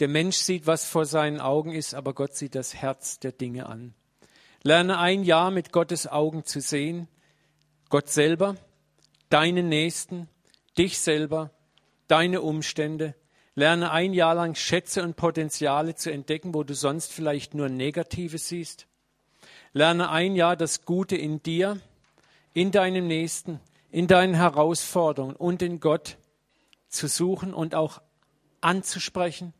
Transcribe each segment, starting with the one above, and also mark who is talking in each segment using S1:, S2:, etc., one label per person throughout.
S1: der Mensch sieht, was vor seinen Augen ist, aber Gott sieht das Herz der Dinge an. Lerne ein Jahr mit Gottes Augen zu sehen, Gott selber, deinen Nächsten, dich selber, deine Umstände. Lerne ein Jahr lang Schätze und Potenziale zu entdecken, wo du sonst vielleicht nur Negatives siehst. Lerne ein Jahr das Gute in dir, in deinem Nächsten, in deinen Herausforderungen und in Gott zu suchen und auch anzusprechen.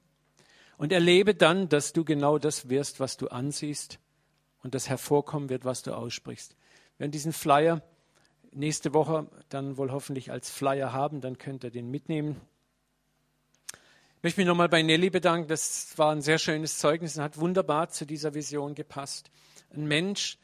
S1: Und erlebe dann, dass du genau das wirst, was du ansiehst und das hervorkommen wird, was du aussprichst. Wir werden diesen Flyer nächste Woche dann wohl hoffentlich als Flyer haben, dann könnt ihr den mitnehmen. Ich möchte mich nochmal bei Nelly bedanken. Das war ein sehr schönes Zeugnis und hat wunderbar zu dieser Vision gepasst. Ein Mensch,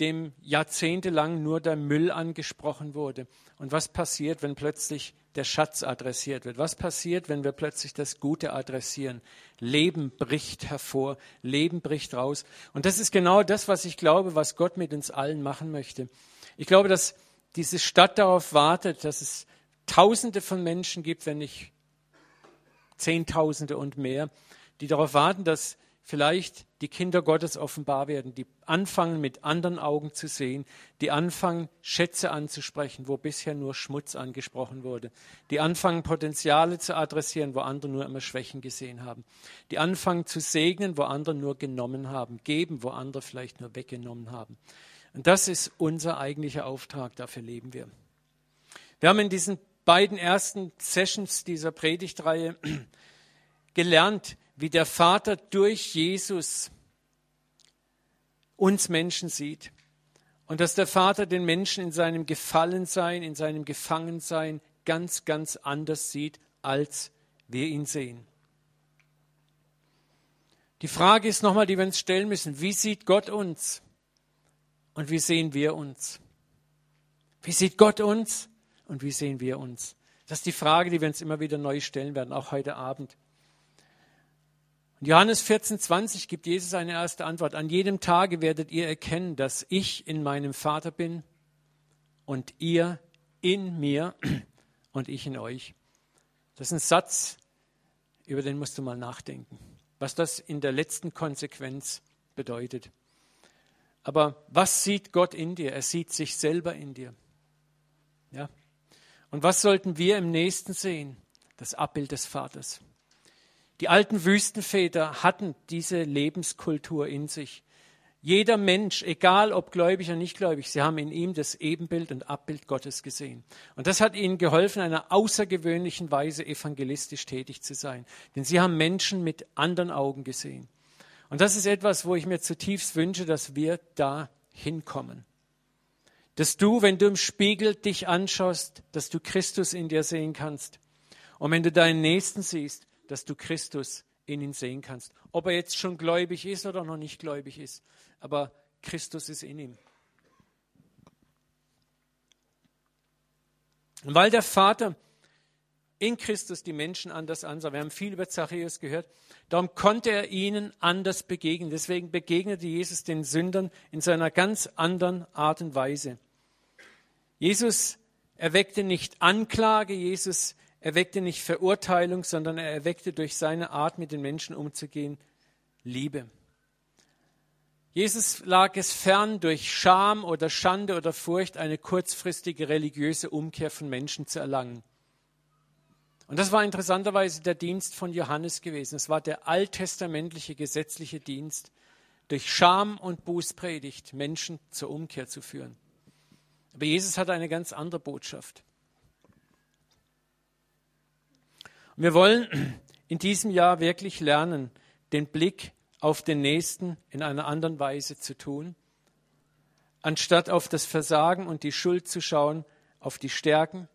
S1: dem jahrzehntelang nur der Müll angesprochen wurde. Und was passiert, wenn plötzlich der Schatz adressiert wird? Was passiert, wenn wir plötzlich das Gute adressieren? Leben bricht hervor, Leben bricht raus. Und das ist genau das, was ich glaube, was Gott mit uns allen machen möchte. Ich glaube, dass diese Stadt darauf wartet, dass es Tausende von Menschen gibt, wenn nicht Zehntausende und mehr, die darauf warten, dass vielleicht die Kinder Gottes offenbar werden, die anfangen mit anderen Augen zu sehen, die anfangen Schätze anzusprechen, wo bisher nur Schmutz angesprochen wurde, die anfangen Potenziale zu adressieren, wo andere nur immer Schwächen gesehen haben, die anfangen zu segnen, wo andere nur genommen haben, geben, wo andere vielleicht nur weggenommen haben. Und das ist unser eigentlicher Auftrag, dafür leben wir. Wir haben in diesen beiden ersten Sessions dieser Predigtreihe gelernt, wie der Vater durch Jesus uns Menschen sieht und dass der Vater den Menschen in seinem Gefallensein, in seinem Gefangensein ganz, ganz anders sieht, als wir ihn sehen. Die Frage ist nochmal, die wir uns stellen müssen, wie sieht Gott uns und wie sehen wir uns? Wie sieht Gott uns und wie sehen wir uns? Das ist die Frage, die wir uns immer wieder neu stellen werden, auch heute Abend. Und Johannes 14, 20 gibt Jesus eine erste Antwort. An jedem Tage werdet ihr erkennen, dass ich in meinem Vater bin und ihr in mir und ich in euch. Das ist ein Satz, über den musst du mal nachdenken, was das in der letzten Konsequenz bedeutet. Aber was sieht Gott in dir? Er sieht sich selber in dir. Ja? Und was sollten wir im Nächsten sehen? Das Abbild des Vaters. Die alten Wüstenväter hatten diese Lebenskultur in sich. Jeder Mensch, egal ob gläubig oder nicht gläubig, sie haben in ihm das Ebenbild und Abbild Gottes gesehen. Und das hat ihnen geholfen, einer außergewöhnlichen Weise evangelistisch tätig zu sein. Denn sie haben Menschen mit anderen Augen gesehen. Und das ist etwas, wo ich mir zutiefst wünsche, dass wir da hinkommen. Dass du, wenn du im Spiegel dich anschaust, dass du Christus in dir sehen kannst. Und wenn du deinen Nächsten siehst, dass du Christus in ihn sehen kannst. Ob er jetzt schon gläubig ist oder noch nicht gläubig ist. Aber Christus ist in ihm. Und weil der Vater in Christus die Menschen anders ansah, wir haben viel über Zachäus gehört, darum konnte er ihnen anders begegnen. Deswegen begegnete Jesus den Sündern in seiner ganz anderen Art und Weise. Jesus erweckte nicht Anklage, Jesus erweckte nicht Verurteilung, sondern er erweckte durch seine Art, mit den Menschen umzugehen, Liebe. Jesus lag es fern, durch Scham oder Schande oder Furcht eine kurzfristige religiöse Umkehr von Menschen zu erlangen. Und das war interessanterweise der Dienst von Johannes gewesen. Es war der alttestamentliche gesetzliche Dienst, durch Scham und Bußpredigt Menschen zur Umkehr zu führen. Aber Jesus hatte eine ganz andere Botschaft. Wir wollen in diesem Jahr wirklich lernen, den Blick auf den Nächsten in einer anderen Weise zu tun, anstatt auf das Versagen und die Schuld zu schauen, auf die Stärken,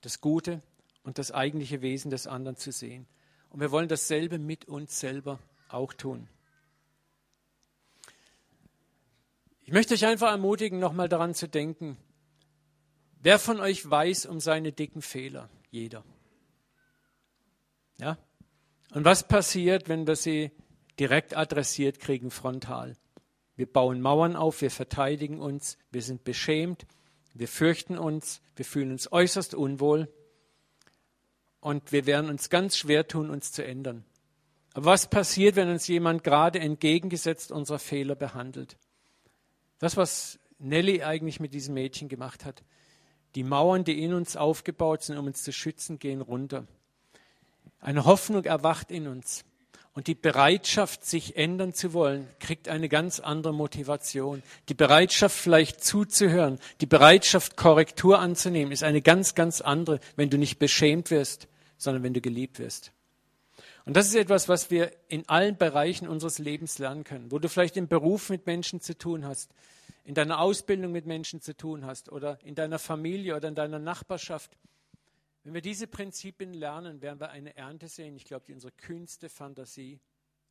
S1: das Gute und das eigentliche Wesen des anderen zu sehen. Und wir wollen dasselbe mit uns selber auch tun. Ich möchte euch einfach ermutigen, nochmal daran zu denken, wer von euch weiß um seine dicken Fehler? Jeder. Ja? Und was passiert, wenn wir sie direkt adressiert kriegen, frontal? Wir bauen Mauern auf, wir verteidigen uns, wir sind beschämt, wir fürchten uns, wir fühlen uns äußerst unwohl und wir werden uns ganz schwer tun, uns zu ändern. Aber was passiert, wenn uns jemand gerade entgegengesetzt unserer Fehler behandelt? Das, was Nelly eigentlich mit diesem Mädchen gemacht hat. Die Mauern, die in uns aufgebaut sind, um uns zu schützen, gehen runter. Eine Hoffnung erwacht in uns. Und die Bereitschaft, sich ändern zu wollen, kriegt eine ganz andere Motivation. Die Bereitschaft, vielleicht zuzuhören, die Bereitschaft, Korrektur anzunehmen, ist eine ganz, ganz andere, wenn du nicht beschämt wirst, sondern wenn du geliebt wirst. Und das ist etwas, was wir in allen Bereichen unseres Lebens lernen können, wo du vielleicht im Beruf mit Menschen zu tun hast, in deiner Ausbildung mit Menschen zu tun hast oder in deiner Familie oder in deiner Nachbarschaft. Wenn wir diese Prinzipien lernen, werden wir eine Ernte sehen, ich glaube, die unsere kühnste Fantasie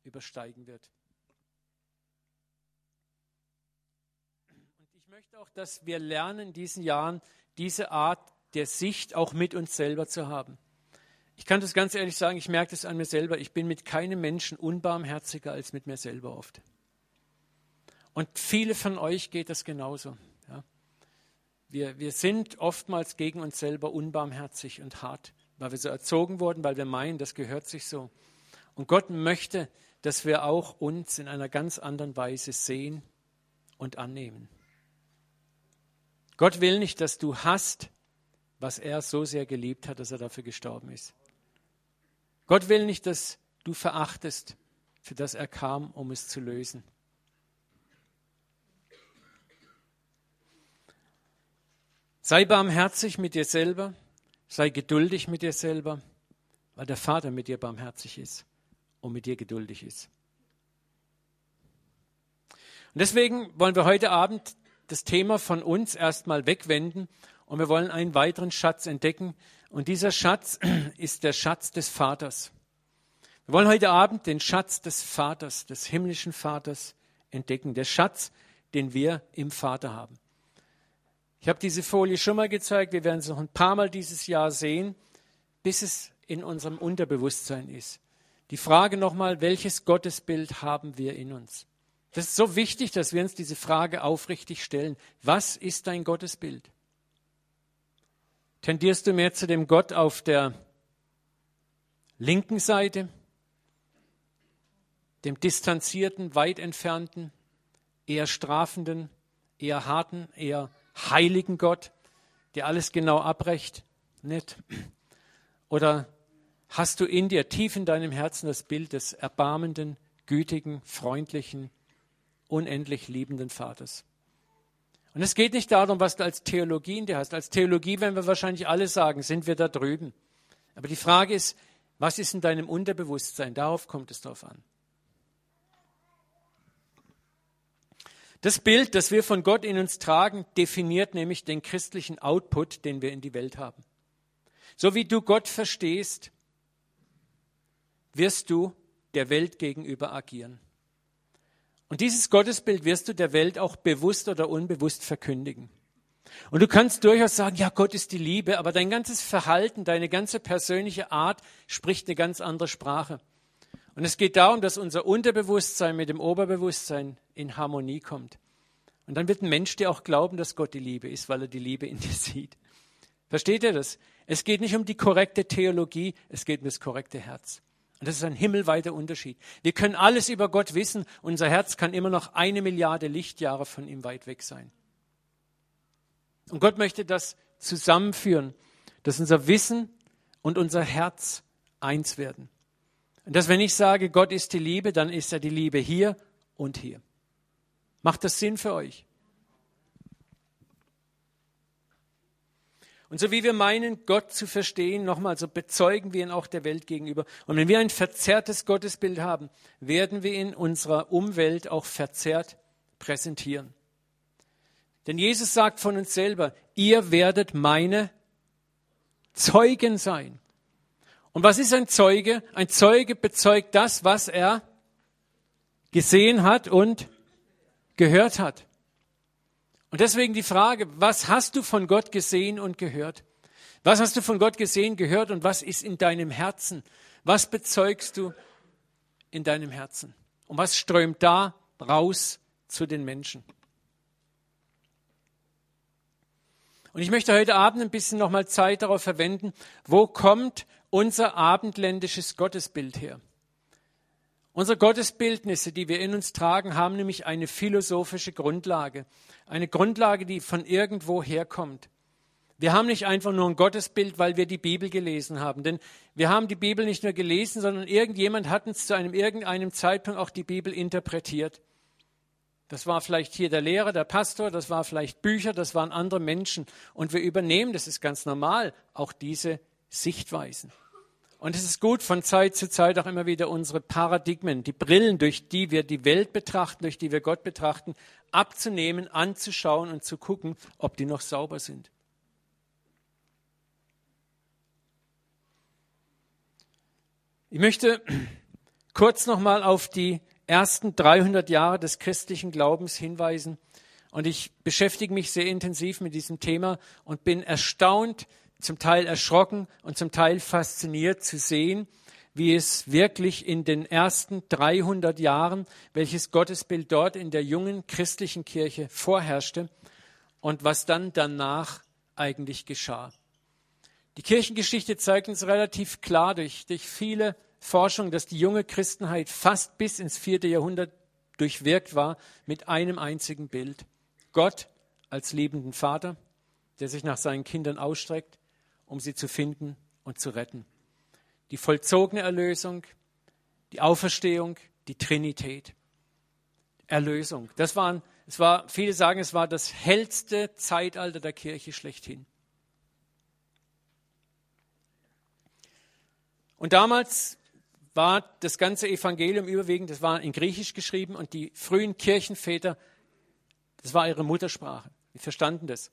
S1: übersteigen wird. Und ich möchte auch, dass wir lernen, in diesen Jahren diese Art der Sicht auch mit uns selber zu haben. Ich kann das ganz ehrlich sagen, ich merke das an mir selber. Ich bin mit keinem Menschen unbarmherziger als mit mir selber oft. Und viele von euch geht das genauso. Wir, wir sind oftmals gegen uns selber unbarmherzig und hart, weil wir so erzogen wurden, weil wir meinen, das gehört sich so. Und Gott möchte, dass wir auch uns in einer ganz anderen Weise sehen und annehmen. Gott will nicht, dass du hast, was er so sehr geliebt hat, dass er dafür gestorben ist. Gott will nicht, dass du verachtest, für das er kam, um es zu lösen. Sei barmherzig mit dir selber, sei geduldig mit dir selber, weil der Vater mit dir barmherzig ist und mit dir geduldig ist. Und deswegen wollen wir heute Abend das Thema von uns erstmal wegwenden und wir wollen einen weiteren Schatz entdecken. Und dieser Schatz ist der Schatz des Vaters. Wir wollen heute Abend den Schatz des Vaters, des himmlischen Vaters entdecken. Der Schatz, den wir im Vater haben. Ich habe diese Folie schon mal gezeigt. Wir werden es noch ein paar Mal dieses Jahr sehen, bis es in unserem Unterbewusstsein ist. Die Frage nochmal, welches Gottesbild haben wir in uns? Das ist so wichtig, dass wir uns diese Frage aufrichtig stellen. Was ist dein Gottesbild? Tendierst du mehr zu dem Gott auf der linken Seite, dem distanzierten, weit entfernten, eher strafenden, eher harten, eher heiligen Gott, der alles genau abrecht? Nicht. Oder hast du in dir, tief in deinem Herzen, das Bild des erbarmenden, gütigen, freundlichen, unendlich liebenden Vaters? Und es geht nicht darum, was du als Theologie in dir hast. Als Theologie werden wir wahrscheinlich alle sagen, sind wir da drüben. Aber die Frage ist, was ist in deinem Unterbewusstsein? Darauf kommt es drauf an. Das Bild, das wir von Gott in uns tragen, definiert nämlich den christlichen Output, den wir in die Welt haben. So wie du Gott verstehst, wirst du der Welt gegenüber agieren. Und dieses Gottesbild wirst du der Welt auch bewusst oder unbewusst verkündigen. Und du kannst durchaus sagen, ja, Gott ist die Liebe, aber dein ganzes Verhalten, deine ganze persönliche Art spricht eine ganz andere Sprache. Und es geht darum, dass unser Unterbewusstsein mit dem Oberbewusstsein in Harmonie kommt. Und dann wird ein Mensch dir auch glauben, dass Gott die Liebe ist, weil er die Liebe in dir sieht. Versteht ihr das? Es geht nicht um die korrekte Theologie, es geht um das korrekte Herz. Und das ist ein himmelweiter Unterschied. Wir können alles über Gott wissen, unser Herz kann immer noch eine Milliarde Lichtjahre von ihm weit weg sein. Und Gott möchte das zusammenführen, dass unser Wissen und unser Herz eins werden. Und dass wenn ich sage, Gott ist die Liebe, dann ist er die Liebe hier und hier. Macht das Sinn für euch? Und so wie wir meinen, Gott zu verstehen, nochmal, so bezeugen wir ihn auch der Welt gegenüber. Und wenn wir ein verzerrtes Gottesbild haben, werden wir in unserer Umwelt auch verzerrt präsentieren. Denn Jesus sagt von uns selber, ihr werdet meine Zeugen sein. Und was ist ein Zeuge? Ein Zeuge bezeugt das, was er gesehen hat und gehört hat. Und deswegen die Frage, was hast du von Gott gesehen und gehört? Was hast du von Gott gesehen, gehört und was ist in deinem Herzen? Was bezeugst du in deinem Herzen? Und was strömt da raus zu den Menschen? Und ich möchte heute Abend ein bisschen nochmal Zeit darauf verwenden, wo kommt unser abendländisches Gottesbild her. Unsere Gottesbildnisse, die wir in uns tragen, haben nämlich eine philosophische Grundlage. Eine Grundlage, die von irgendwo herkommt. Wir haben nicht einfach nur ein Gottesbild, weil wir die Bibel gelesen haben. Denn wir haben die Bibel nicht nur gelesen, sondern irgendjemand hat uns zu einem irgendeinem Zeitpunkt auch die Bibel interpretiert. Das war vielleicht hier der Lehrer, der Pastor, das war vielleicht Bücher, das waren andere Menschen. Und wir übernehmen, das ist ganz normal, auch diese Sichtweisen. Und es ist gut, von Zeit zu Zeit auch immer wieder unsere Paradigmen, die Brillen, durch die wir die Welt betrachten, durch die wir Gott betrachten, abzunehmen, anzuschauen und zu gucken, ob die noch sauber sind. Ich möchte kurz nochmal auf die ersten 300 Jahre des christlichen Glaubens hinweisen. Und ich beschäftige mich sehr intensiv mit diesem Thema und bin erstaunt, zum Teil erschrocken und zum Teil fasziniert zu sehen, wie es wirklich in den ersten 300 Jahren, welches Gottesbild dort in der jungen christlichen Kirche vorherrschte und was dann danach eigentlich geschah. Die Kirchengeschichte zeigt uns relativ klar durch, durch viele Forschungen, dass die junge Christenheit fast bis ins vierte Jahrhundert durchwirkt war mit einem einzigen Bild. Gott als liebenden Vater, der sich nach seinen Kindern ausstreckt um sie zu finden und zu retten. Die vollzogene Erlösung, die Auferstehung, die Trinität. Erlösung. Das waren, es war, viele sagen, es war das hellste Zeitalter der Kirche schlechthin. Und damals war das ganze Evangelium überwiegend, das war in Griechisch geschrieben und die frühen Kirchenväter, das war ihre Muttersprache. Die verstanden das.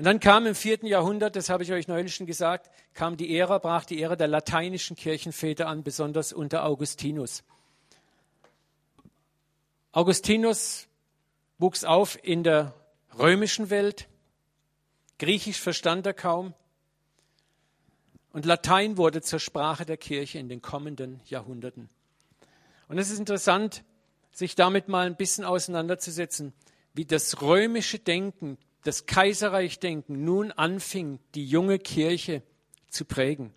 S1: Und dann kam im vierten Jahrhundert, das habe ich euch neulich schon gesagt, kam die Ära, brach die Ära der lateinischen Kirchenväter an, besonders unter Augustinus. Augustinus wuchs auf in der römischen Welt. Griechisch verstand er kaum. Und Latein wurde zur Sprache der Kirche in den kommenden Jahrhunderten. Und es ist interessant, sich damit mal ein bisschen auseinanderzusetzen, wie das römische Denken das Kaiserreichdenken nun anfing, die junge Kirche zu prägen.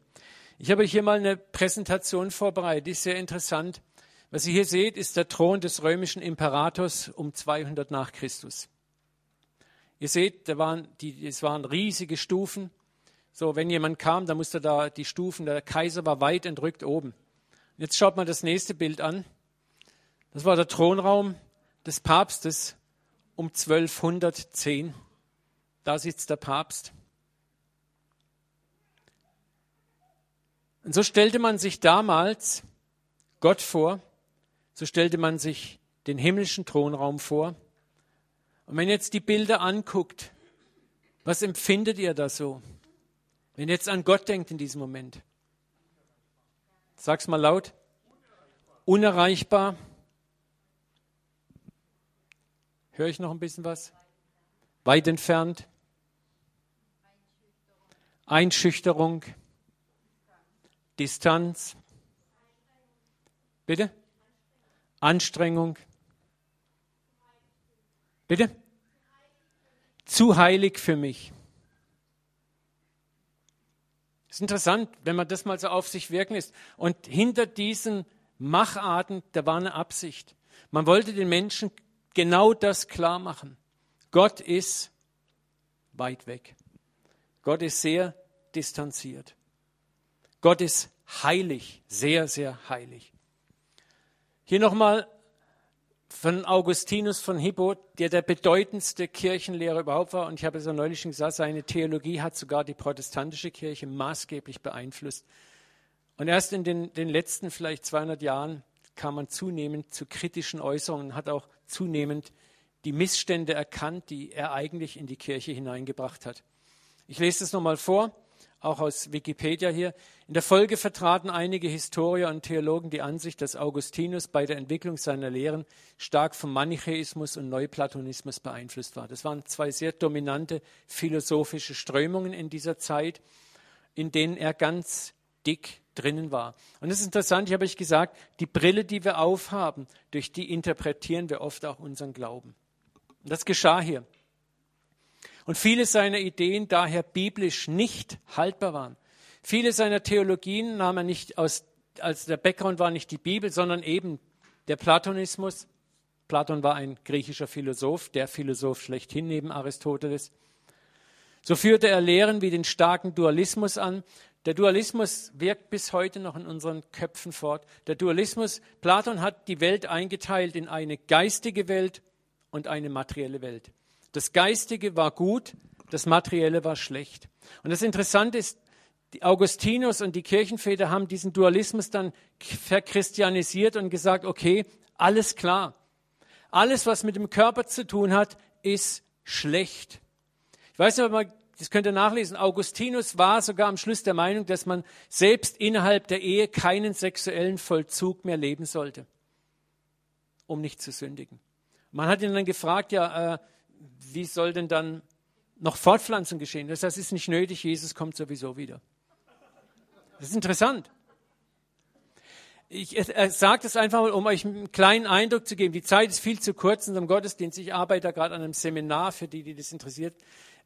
S1: Ich habe hier mal eine Präsentation vorbereitet, die ist sehr interessant. Was ihr hier seht, ist der Thron des römischen Imperators um 200 nach Christus. Ihr seht, da waren die, es waren riesige Stufen. So, wenn jemand kam, dann musste da die Stufen, der Kaiser war weit entrückt oben. Jetzt schaut mal das nächste Bild an. Das war der Thronraum des Papstes um 1210. Da sitzt der Papst. Und so stellte man sich damals Gott vor, so stellte man sich den himmlischen Thronraum vor. Und wenn ihr jetzt die Bilder anguckt, was empfindet ihr da so? Wenn ihr jetzt an Gott denkt in diesem Moment. Sag's mal laut. Unerreichbar. Höre ich noch ein bisschen was? Weit entfernt. Einschüchterung, Distanz, bitte? Anstrengung, bitte? Zu heilig für mich. Es ist interessant, wenn man das mal so auf sich wirken lässt. Und hinter diesen Macharten, da war eine Absicht. Man wollte den Menschen genau das klar machen. Gott ist weit weg. Gott ist sehr distanziert. Gott ist heilig, sehr, sehr heilig. Hier nochmal von Augustinus von Hippo, der der bedeutendste Kirchenlehrer überhaupt war. Und ich habe es ja neulich schon gesagt, seine Theologie hat sogar die protestantische Kirche maßgeblich beeinflusst. Und erst in den, den letzten vielleicht 200 Jahren kam man zunehmend zu kritischen Äußerungen, hat auch zunehmend die Missstände erkannt, die er eigentlich in die Kirche hineingebracht hat. Ich lese es nochmal vor auch aus Wikipedia hier. In der Folge vertraten einige Historiker und Theologen die Ansicht, dass Augustinus bei der Entwicklung seiner Lehren stark vom Manichäismus und Neuplatonismus beeinflusst war. Das waren zwei sehr dominante philosophische Strömungen in dieser Zeit, in denen er ganz dick drinnen war. Und es ist interessant, ich habe euch gesagt, die Brille, die wir aufhaben, durch die interpretieren wir oft auch unseren Glauben. Und das geschah hier und viele seiner Ideen daher biblisch nicht haltbar waren. Viele seiner Theologien nahm er nicht aus also der Background war nicht die Bibel, sondern eben der Platonismus. Platon war ein griechischer Philosoph, der Philosoph schlechthin neben Aristoteles. So führte er Lehren wie den starken Dualismus an. Der Dualismus wirkt bis heute noch in unseren Köpfen fort. Der Dualismus, Platon hat die Welt eingeteilt in eine geistige Welt und eine materielle Welt. Das Geistige war gut, das Materielle war schlecht. Und das Interessante ist, die Augustinus und die Kirchenväter haben diesen Dualismus dann verchristianisiert und gesagt, okay, alles klar. Alles, was mit dem Körper zu tun hat, ist schlecht. Ich weiß nicht, ob man, das könnt ihr nachlesen, Augustinus war sogar am Schluss der Meinung, dass man selbst innerhalb der Ehe keinen sexuellen Vollzug mehr leben sollte, um nicht zu sündigen. Man hat ihn dann gefragt, ja, äh, wie soll denn dann noch Fortpflanzung geschehen? Das heißt, ist nicht nötig, Jesus kommt sowieso wieder. Das ist interessant. Ich sage das einfach mal, um euch einen kleinen Eindruck zu geben. Die Zeit ist viel zu kurz in unserem Gottesdienst. Ich arbeite da gerade an einem Seminar für die, die das interessiert.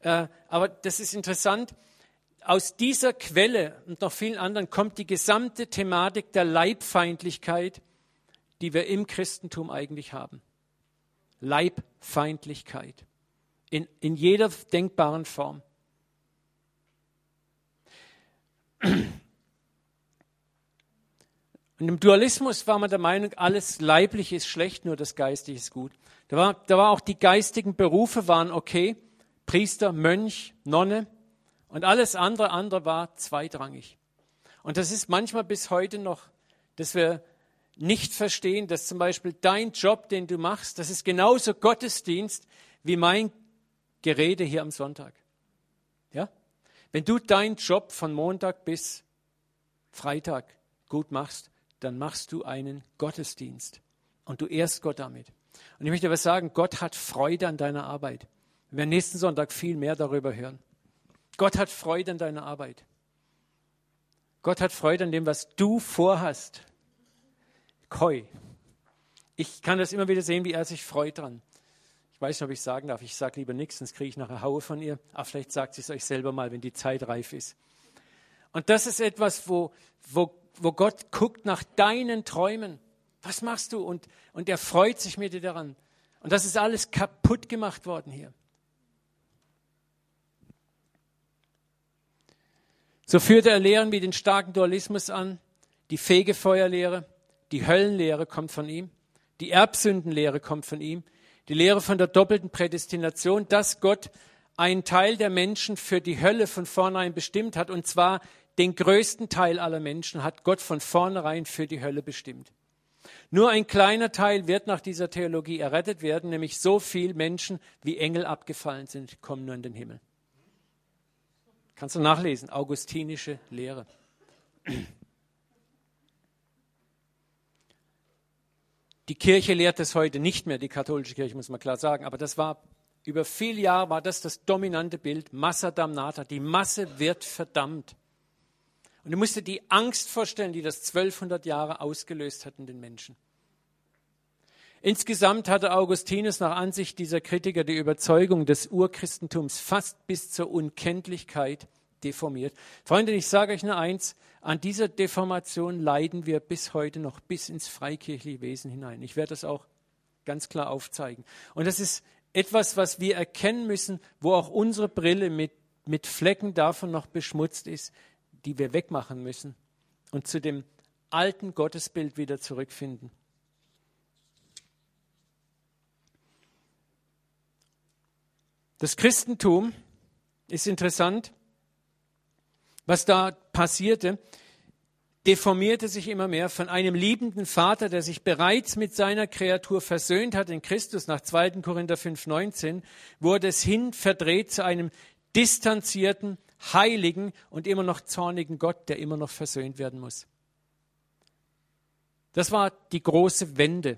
S1: Äh, aber das ist interessant. Aus dieser Quelle und noch vielen anderen kommt die gesamte Thematik der Leibfeindlichkeit, die wir im Christentum eigentlich haben. Leibfeindlichkeit in, in jeder denkbaren Form. Und im Dualismus war man der Meinung, alles Leibliche ist schlecht, nur das Geistige ist gut. Da war, da war auch die geistigen Berufe waren okay, Priester, Mönch, Nonne und alles andere, andere war zweitrangig. Und das ist manchmal bis heute noch, dass wir nicht verstehen, dass zum Beispiel dein Job, den du machst, das ist genauso Gottesdienst wie mein Gerede hier am Sonntag. Ja? Wenn du deinen Job von Montag bis Freitag gut machst, dann machst du einen Gottesdienst und du ehrst Gott damit. Und ich möchte aber sagen, Gott hat Freude an deiner Arbeit. Wir werden nächsten Sonntag viel mehr darüber hören. Gott hat Freude an deiner Arbeit. Gott hat Freude an dem, was du vorhast. Koi. Ich kann das immer wieder sehen, wie er sich freut dran. Ich weiß nicht, ob ich sagen darf. Ich sage lieber nichts, sonst kriege ich nachher Haue von ihr. Aber vielleicht sagt sie es euch selber mal, wenn die Zeit reif ist. Und das ist etwas, wo, wo, wo Gott guckt nach deinen Träumen. Was machst du? Und, und er freut sich mit dir daran. Und das ist alles kaputt gemacht worden hier. So führte er Lehren wie den starken Dualismus an, die Fegefeuerlehre, die Höllenlehre kommt von ihm, die Erbsündenlehre kommt von ihm, die Lehre von der doppelten Prädestination, dass Gott einen Teil der Menschen für die Hölle von vornherein bestimmt hat, und zwar den größten Teil aller Menschen hat Gott von vornherein für die Hölle bestimmt. Nur ein kleiner Teil wird nach dieser Theologie errettet werden, nämlich so viele Menschen, wie Engel abgefallen sind, kommen nur in den Himmel. Kannst du nachlesen, augustinische Lehre. Die Kirche lehrt es heute nicht mehr, die katholische Kirche, muss man klar sagen, aber das war über viele Jahre war das das dominante Bild, Massa damnata, die Masse wird verdammt. Und du musst dir die Angst vorstellen, die das 1200 Jahre ausgelöst hat in den Menschen. Insgesamt hatte Augustinus nach Ansicht dieser Kritiker die Überzeugung des Urchristentums fast bis zur Unkenntlichkeit deformiert. Freunde, ich sage euch nur eins, an dieser Deformation leiden wir bis heute noch bis ins freikirchliche Wesen hinein. Ich werde das auch ganz klar aufzeigen. Und das ist etwas, was wir erkennen müssen, wo auch unsere Brille mit, mit Flecken davon noch beschmutzt ist, die wir wegmachen müssen und zu dem alten Gottesbild wieder zurückfinden. Das Christentum ist interessant, was da passierte, deformierte sich immer mehr von einem liebenden Vater, der sich bereits mit seiner Kreatur versöhnt hat in Christus nach 2. Korinther 5,19, wurde es hin verdreht zu einem distanzierten, heiligen und immer noch zornigen Gott, der immer noch versöhnt werden muss. Das war die große Wende.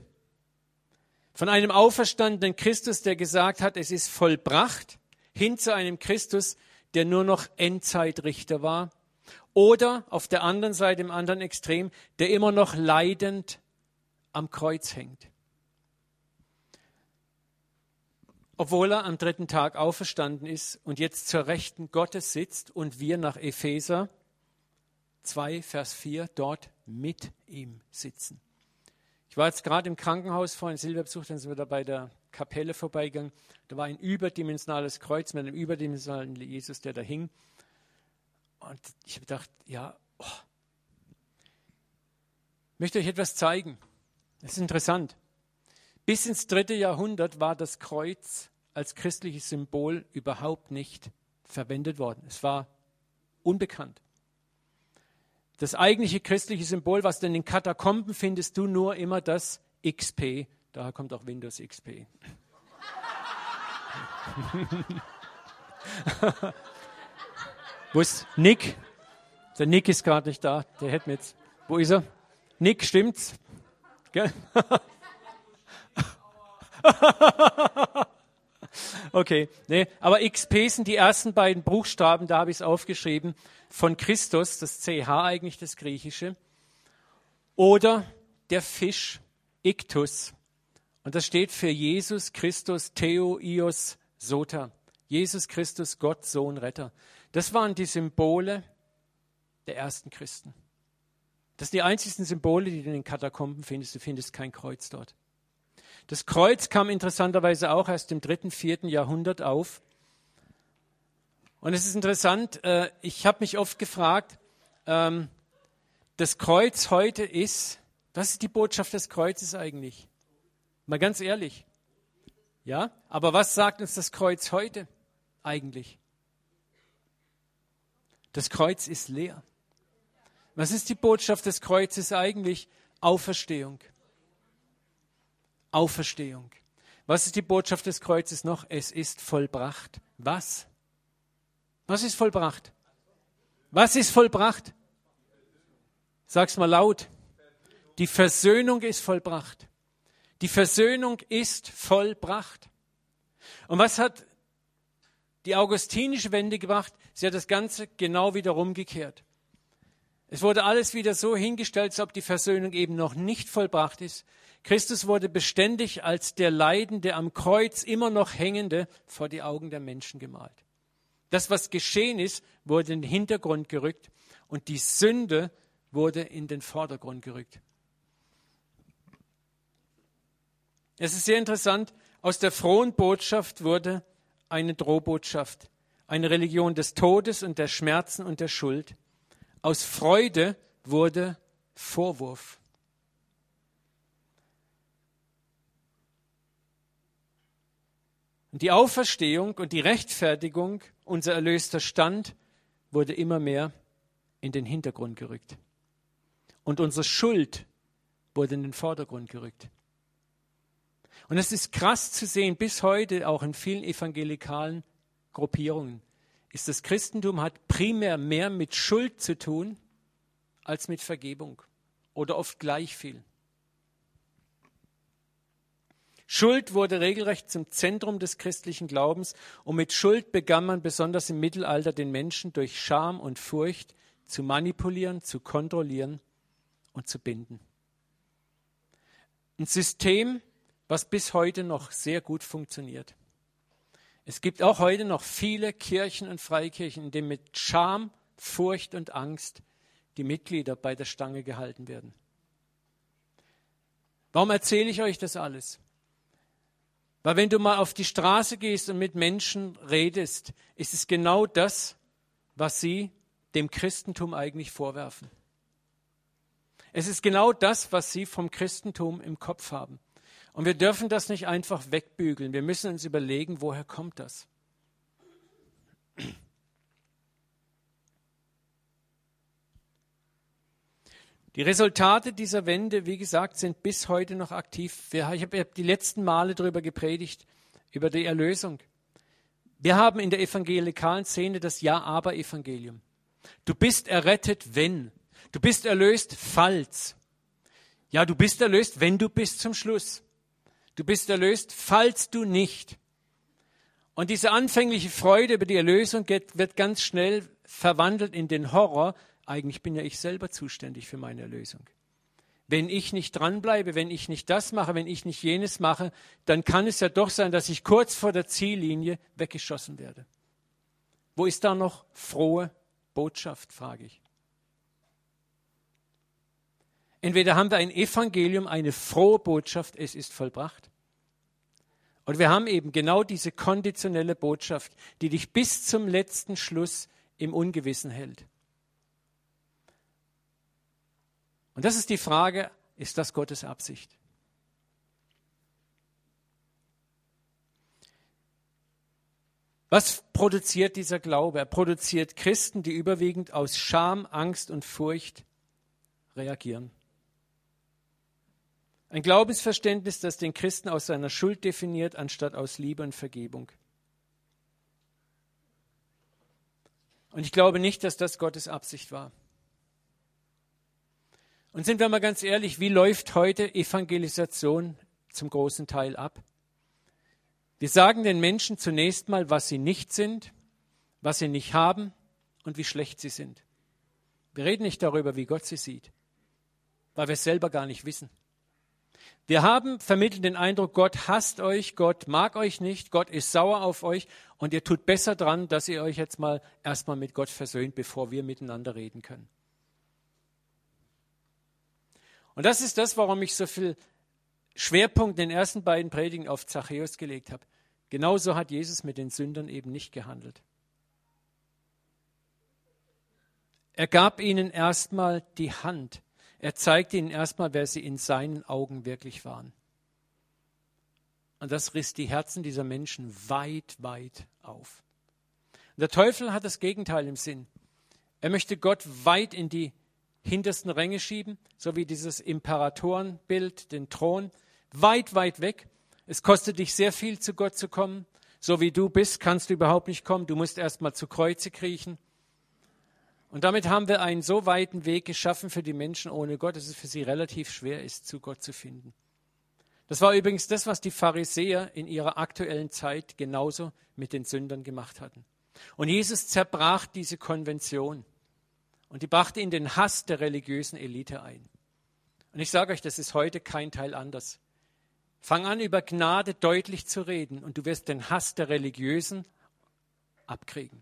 S1: Von einem auferstandenen Christus, der gesagt hat, es ist vollbracht, hin zu einem Christus, der nur noch Endzeitrichter war. Oder auf der anderen Seite, im anderen Extrem, der immer noch leidend am Kreuz hängt. obwohl er am dritten Tag auferstanden ist und jetzt zur Rechten Gottes sitzt und wir nach Epheser 2, Vers 4 dort mit ihm sitzen. Ich war jetzt gerade im Krankenhaus vorhin Silberbesuch, dann sind wir da bei der Kapelle vorbeigegangen. Da war ein überdimensionales Kreuz mit einem überdimensionalen Jesus, der da hing. Und ich habe gedacht, ja, oh. ich möchte euch etwas zeigen. Das ist interessant. Bis ins dritte Jahrhundert war das Kreuz als christliches Symbol überhaupt nicht verwendet worden. Es war unbekannt. Das eigentliche christliche Symbol, was du in den Katakomben findest, du nur immer das XP. Daher kommt auch Windows XP. Wo ist Nick? Der Nick ist gerade nicht da. Der hätte mir jetzt. Wo ist er? Nick, stimmt's? Gell? Okay, nee, aber XP sind die ersten beiden Buchstaben, da habe ich es aufgeschrieben, von Christus, das CH eigentlich das Griechische. Oder der Fisch, Iktus. Und das steht für Jesus Christus, Theo, Ios, Sota. Jesus Christus, Gott, Sohn, Retter. Das waren die Symbole der ersten Christen. Das sind die einzigen Symbole, die du in den Katakomben findest. Du findest kein Kreuz dort. Das Kreuz kam interessanterweise auch erst im dritten, vierten Jahrhundert auf. Und es ist interessant, äh, ich habe mich oft gefragt, ähm, das Kreuz heute ist, was ist die Botschaft des Kreuzes eigentlich? Mal ganz ehrlich. Ja, aber was sagt uns das Kreuz heute eigentlich? Das Kreuz ist leer. Was ist die Botschaft des Kreuzes eigentlich? Auferstehung. Auferstehung. Was ist die Botschaft des Kreuzes noch? Es ist vollbracht. Was? Was ist vollbracht? Was ist vollbracht? Sag's mal laut. Die Versöhnung ist vollbracht. Die Versöhnung ist vollbracht. Und was hat die augustinische Wende gemacht? Sie hat das Ganze genau wieder rumgekehrt. Es wurde alles wieder so hingestellt, als ob die Versöhnung eben noch nicht vollbracht ist, Christus wurde beständig als der Leidende am Kreuz immer noch hängende vor die Augen der Menschen gemalt. Das, was geschehen ist, wurde in den Hintergrund gerückt und die Sünde wurde in den Vordergrund gerückt. Es ist sehr interessant, aus der frohen Botschaft wurde eine Drohbotschaft, eine Religion des Todes und der Schmerzen und der Schuld. Aus Freude wurde Vorwurf. Und die Auferstehung und die Rechtfertigung, unser erlöster Stand, wurde immer mehr in den Hintergrund gerückt. Und unsere Schuld wurde in den Vordergrund gerückt. Und es ist krass zu sehen, bis heute auch in vielen evangelikalen Gruppierungen, ist das Christentum hat primär mehr mit Schuld zu tun als mit Vergebung oder oft gleich viel. Schuld wurde regelrecht zum Zentrum des christlichen Glaubens und mit Schuld begann man besonders im Mittelalter den Menschen durch Scham und Furcht zu manipulieren, zu kontrollieren und zu binden. Ein System, was bis heute noch sehr gut funktioniert. Es gibt auch heute noch viele Kirchen und Freikirchen, in denen mit Scham, Furcht und Angst die Mitglieder bei der Stange gehalten werden. Warum erzähle ich euch das alles? Weil wenn du mal auf die Straße gehst und mit Menschen redest, ist es genau das, was sie dem Christentum eigentlich vorwerfen. Es ist genau das, was sie vom Christentum im Kopf haben. Und wir dürfen das nicht einfach wegbügeln. Wir müssen uns überlegen, woher kommt das? Die Resultate dieser Wende, wie gesagt, sind bis heute noch aktiv. Ich habe die letzten Male darüber gepredigt, über die Erlösung. Wir haben in der evangelikalen Szene das Ja-Aber-Evangelium. Du bist errettet, wenn. Du bist erlöst, falls. Ja, du bist erlöst, wenn du bis zum Schluss. Du bist erlöst, falls du nicht. Und diese anfängliche Freude über die Erlösung wird ganz schnell verwandelt in den Horror, eigentlich bin ja ich selber zuständig für meine Erlösung. Wenn ich nicht dranbleibe, wenn ich nicht das mache, wenn ich nicht jenes mache, dann kann es ja doch sein, dass ich kurz vor der Ziellinie weggeschossen werde. Wo ist da noch frohe Botschaft, frage ich. Entweder haben wir ein Evangelium, eine frohe Botschaft, es ist vollbracht. Und wir haben eben genau diese konditionelle Botschaft, die dich bis zum letzten Schluss im Ungewissen hält. Und das ist die Frage, ist das Gottes Absicht? Was produziert dieser Glaube? Er produziert Christen, die überwiegend aus Scham, Angst und Furcht reagieren. Ein Glaubensverständnis, das den Christen aus seiner Schuld definiert, anstatt aus Liebe und Vergebung. Und ich glaube nicht, dass das Gottes Absicht war. Und sind wir mal ganz ehrlich, wie läuft heute Evangelisation zum großen Teil ab? Wir sagen den Menschen zunächst mal, was sie nicht sind, was sie nicht haben und wie schlecht sie sind. Wir reden nicht darüber, wie Gott sie sieht, weil wir es selber gar nicht wissen. Wir haben vermittelt den Eindruck, Gott hasst euch, Gott mag euch nicht, Gott ist sauer auf euch und ihr tut besser dran, dass ihr euch jetzt mal erstmal mit Gott versöhnt, bevor wir miteinander reden können. Und das ist das, warum ich so viel Schwerpunkt in den ersten beiden Predigen auf Zachäus gelegt habe. Genauso hat Jesus mit den Sündern eben nicht gehandelt. Er gab ihnen erstmal die Hand. Er zeigte ihnen erstmal, wer sie in seinen Augen wirklich waren. Und das riss die Herzen dieser Menschen weit, weit auf. Und der Teufel hat das Gegenteil im Sinn. Er möchte Gott weit in die hintersten Ränge schieben, so wie dieses Imperatorenbild, den Thron, weit, weit weg. Es kostet dich sehr viel, zu Gott zu kommen. So wie du bist, kannst du überhaupt nicht kommen. Du musst erst mal zu Kreuze kriechen. Und damit haben wir einen so weiten Weg geschaffen für die Menschen ohne Gott, dass es für sie relativ schwer ist, zu Gott zu finden. Das war übrigens das, was die Pharisäer in ihrer aktuellen Zeit genauso mit den Sündern gemacht hatten. Und Jesus zerbrach diese Konvention. Und die brachte in den Hass der religiösen Elite ein. Und ich sage euch, das ist heute kein Teil anders. Fang an, über Gnade deutlich zu reden und du wirst den Hass der Religiösen abkriegen.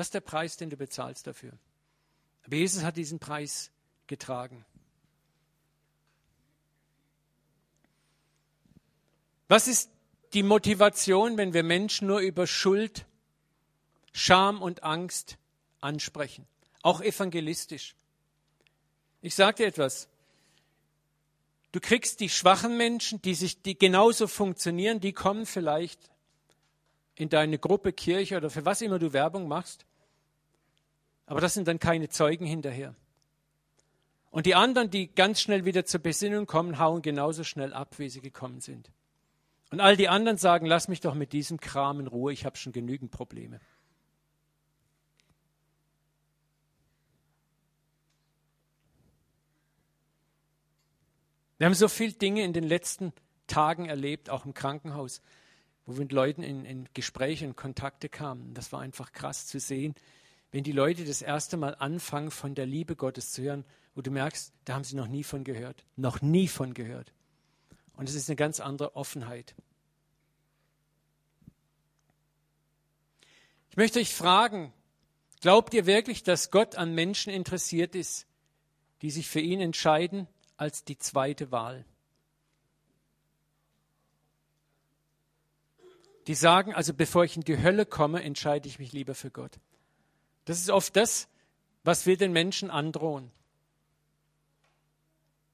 S1: Das ist der Preis, den du bezahlst dafür. Aber Jesus hat diesen Preis getragen. Was ist die Motivation, wenn wir Menschen nur über Schuld, Scham und Angst ansprechen, auch evangelistisch. Ich sage dir etwas. Du kriegst die schwachen Menschen, die sich, die genauso funktionieren, die kommen vielleicht in deine Gruppe, Kirche oder für was immer du Werbung machst. Aber das sind dann keine Zeugen hinterher. Und die anderen, die ganz schnell wieder zur Besinnung kommen, hauen genauso schnell ab, wie sie gekommen sind. Und all die anderen sagen, lass mich doch mit diesem Kram in Ruhe, ich habe schon genügend Probleme. Wir haben so viele Dinge in den letzten Tagen erlebt, auch im Krankenhaus, wo wir mit Leuten in, in Gespräche und Kontakte kamen. Das war einfach krass zu sehen, wenn die Leute das erste Mal anfangen, von der Liebe Gottes zu hören, wo du merkst, da haben sie noch nie von gehört. Noch nie von gehört. Und es ist eine ganz andere Offenheit. Ich möchte euch fragen, glaubt ihr wirklich, dass Gott an Menschen interessiert ist, die sich für ihn entscheiden als die zweite Wahl? Die sagen, also bevor ich in die Hölle komme, entscheide ich mich lieber für Gott. Das ist oft das, was wir den Menschen androhen.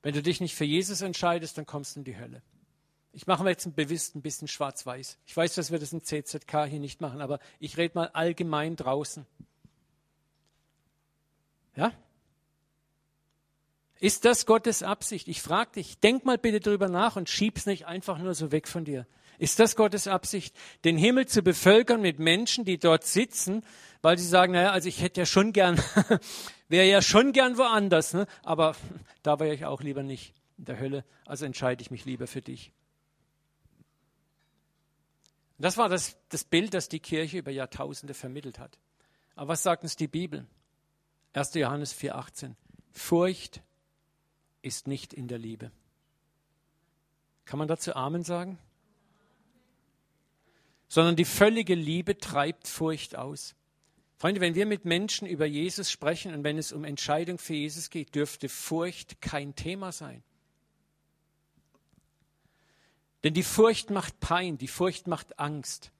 S1: Wenn du dich nicht für Jesus entscheidest, dann kommst du in die Hölle. Ich mache mir jetzt bewusst ein bisschen schwarz-weiß. Ich weiß, dass wir das im CZK hier nicht machen, aber ich rede mal allgemein draußen. Ja? Ist das Gottes Absicht? Ich frage dich, denk mal bitte drüber nach und schieb's nicht einfach nur so weg von dir. Ist das Gottes Absicht, den Himmel zu bevölkern mit Menschen, die dort sitzen, weil sie sagen, naja, also ich hätte ja schon gern, wäre ja schon gern woanders, ne? aber da wäre ich auch lieber nicht in der Hölle, also entscheide ich mich lieber für dich. Das war das, das Bild, das die Kirche über Jahrtausende vermittelt hat. Aber was sagt uns die Bibel? 1. Johannes 4,18. Furcht ist nicht in der Liebe. Kann man dazu Amen sagen? Sondern die völlige Liebe treibt Furcht aus. Freunde, wenn wir mit Menschen über Jesus sprechen und wenn es um Entscheidung für Jesus geht, dürfte Furcht kein Thema sein. Denn die Furcht macht Pein, die Furcht macht Angst.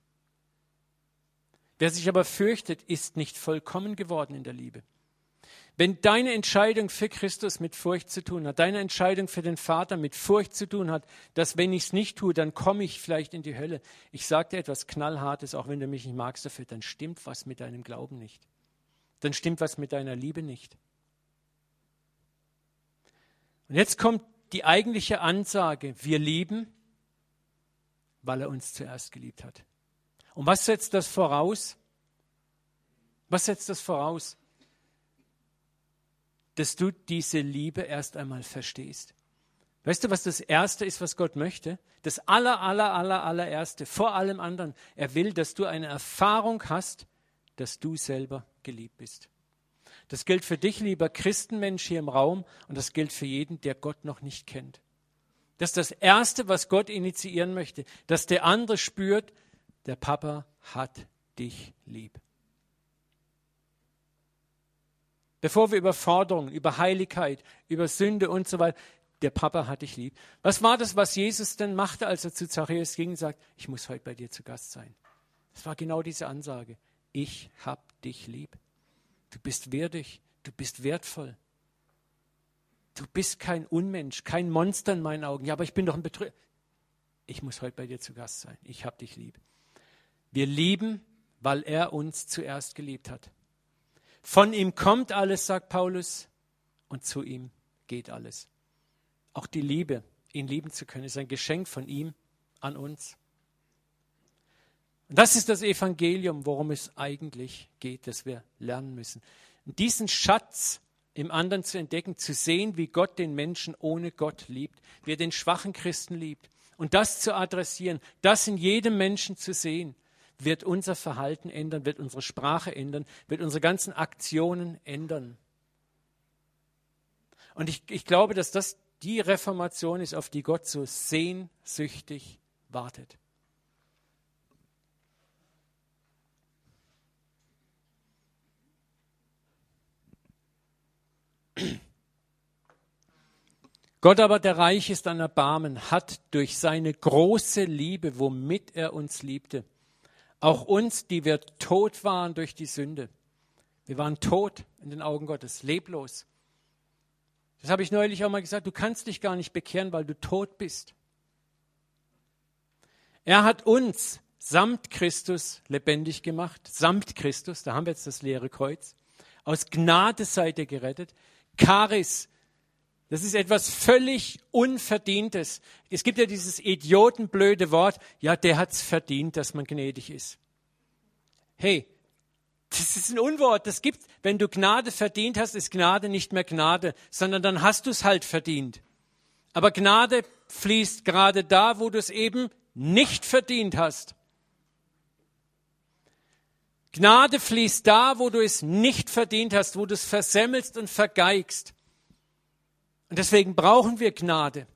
S1: Wer sich aber fürchtet, ist nicht vollkommen geworden in der Liebe. Wenn deine Entscheidung für Christus mit Furcht zu tun hat, deine Entscheidung für den Vater mit Furcht zu tun hat, dass wenn ich es nicht tue, dann komme ich vielleicht in die Hölle. Ich sage dir etwas Knallhartes, auch wenn du mich nicht magst dafür, dann stimmt was mit deinem Glauben nicht. Dann stimmt was mit deiner Liebe nicht. Und jetzt kommt die eigentliche Ansage, wir lieben, weil er uns zuerst geliebt hat. Und was setzt das voraus? Was setzt das voraus? Dass du diese Liebe erst einmal verstehst. Weißt du, was das Erste ist, was Gott möchte? Das aller, aller, aller, allererste, vor allem anderen. Er will, dass du eine Erfahrung hast, dass du selber geliebt bist. Das gilt für dich, lieber Christenmensch hier im Raum, und das gilt für jeden, der Gott noch nicht kennt. Das ist das Erste, was Gott initiieren möchte, dass der andere spürt, der Papa hat dich lieb. Bevor wir über Forderungen, über Heiligkeit, über Sünde und so weiter, der Papa hat dich lieb. Was war das, was Jesus denn machte, als er zu Zachäus ging und sagt, ich muss heute bei dir zu Gast sein? Das war genau diese Ansage. Ich hab dich lieb. Du bist würdig, du bist wertvoll. Du bist kein Unmensch, kein Monster in meinen Augen. Ja, aber ich bin doch ein Betrüger. Ich muss heute bei dir zu Gast sein. Ich hab dich lieb. Wir lieben, weil er uns zuerst geliebt hat. Von ihm kommt alles, sagt Paulus, und zu ihm geht alles. Auch die Liebe, ihn lieben zu können, ist ein Geschenk von ihm an uns. Und das ist das Evangelium, worum es eigentlich geht, dass wir lernen müssen. Und diesen Schatz im anderen zu entdecken, zu sehen, wie Gott den Menschen ohne Gott liebt, wie er den schwachen Christen liebt. Und das zu adressieren, das in jedem Menschen zu sehen wird unser Verhalten ändern, wird unsere Sprache ändern, wird unsere ganzen Aktionen ändern. Und ich, ich glaube, dass das die Reformation ist, auf die Gott so sehnsüchtig wartet. Gott aber, der reich ist an Erbarmen, hat durch seine große Liebe, womit er uns liebte, auch uns, die wir tot waren durch die Sünde. Wir waren tot in den Augen Gottes, leblos. Das habe ich neulich auch mal gesagt. Du kannst dich gar nicht bekehren, weil du tot bist. Er hat uns samt Christus lebendig gemacht, samt Christus, da haben wir jetzt das leere Kreuz. Aus Gnade seid ihr gerettet. Charis, das ist etwas völlig Unverdientes. Es gibt ja dieses idiotenblöde Wort, ja, der hat's verdient, dass man gnädig ist. Hey, das ist ein Unwort. Das gibt, wenn du Gnade verdient hast, ist Gnade nicht mehr Gnade, sondern dann hast du es halt verdient. Aber Gnade fließt gerade da, wo du es eben nicht verdient hast. Gnade fließt da, wo du es nicht verdient hast, wo du es versemmelst und vergeigst. Und deswegen brauchen wir Gnade.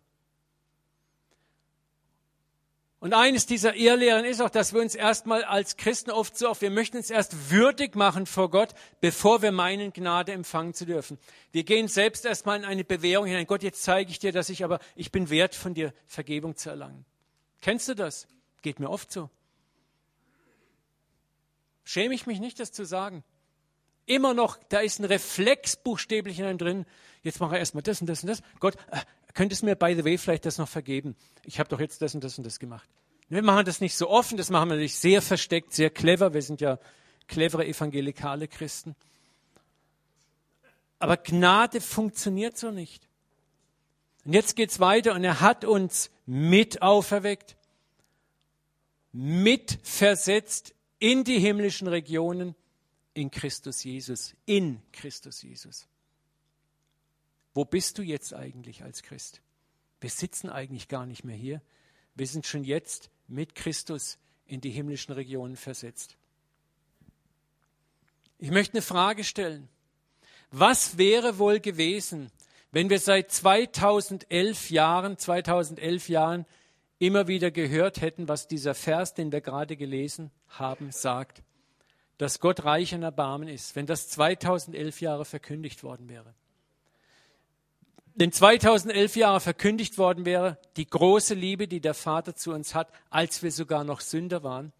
S1: Und eines dieser Irrlehren ist auch, dass wir uns erstmal als Christen oft so oft, wir möchten uns erst würdig machen vor Gott, bevor wir meinen, Gnade empfangen zu dürfen. Wir gehen selbst erstmal in eine Bewährung hinein. Gott, jetzt zeige ich dir, dass ich aber, ich bin wert, von dir Vergebung zu erlangen. Kennst du das? Geht mir oft so. Schäme ich mich nicht, das zu sagen. Immer noch, da ist ein Reflex buchstäblich in einem drin jetzt mache ich erstmal das und das und das. Gott, äh, könntest du mir, by the way, vielleicht das noch vergeben? Ich habe doch jetzt das und das und das gemacht. Wir machen das nicht so offen, das machen wir natürlich sehr versteckt, sehr clever. Wir sind ja clevere evangelikale Christen. Aber Gnade funktioniert so nicht. Und jetzt geht's weiter und er hat uns mit auferweckt, mit versetzt in die himmlischen Regionen in Christus Jesus, in Christus Jesus. Wo bist du jetzt eigentlich als Christ? Wir sitzen eigentlich gar nicht mehr hier. Wir sind schon jetzt mit Christus in die himmlischen Regionen versetzt. Ich möchte eine Frage stellen. Was wäre wohl gewesen, wenn wir seit 2011 Jahren, 2011 Jahren immer wieder gehört hätten, was dieser Vers, den wir gerade gelesen haben, sagt? Dass Gott reich an Erbarmen ist, wenn das 2011 Jahre verkündigt worden wäre. Wenn 2011 Jahre verkündigt worden wäre, die große Liebe, die der Vater zu uns hat, als wir sogar noch Sünder waren.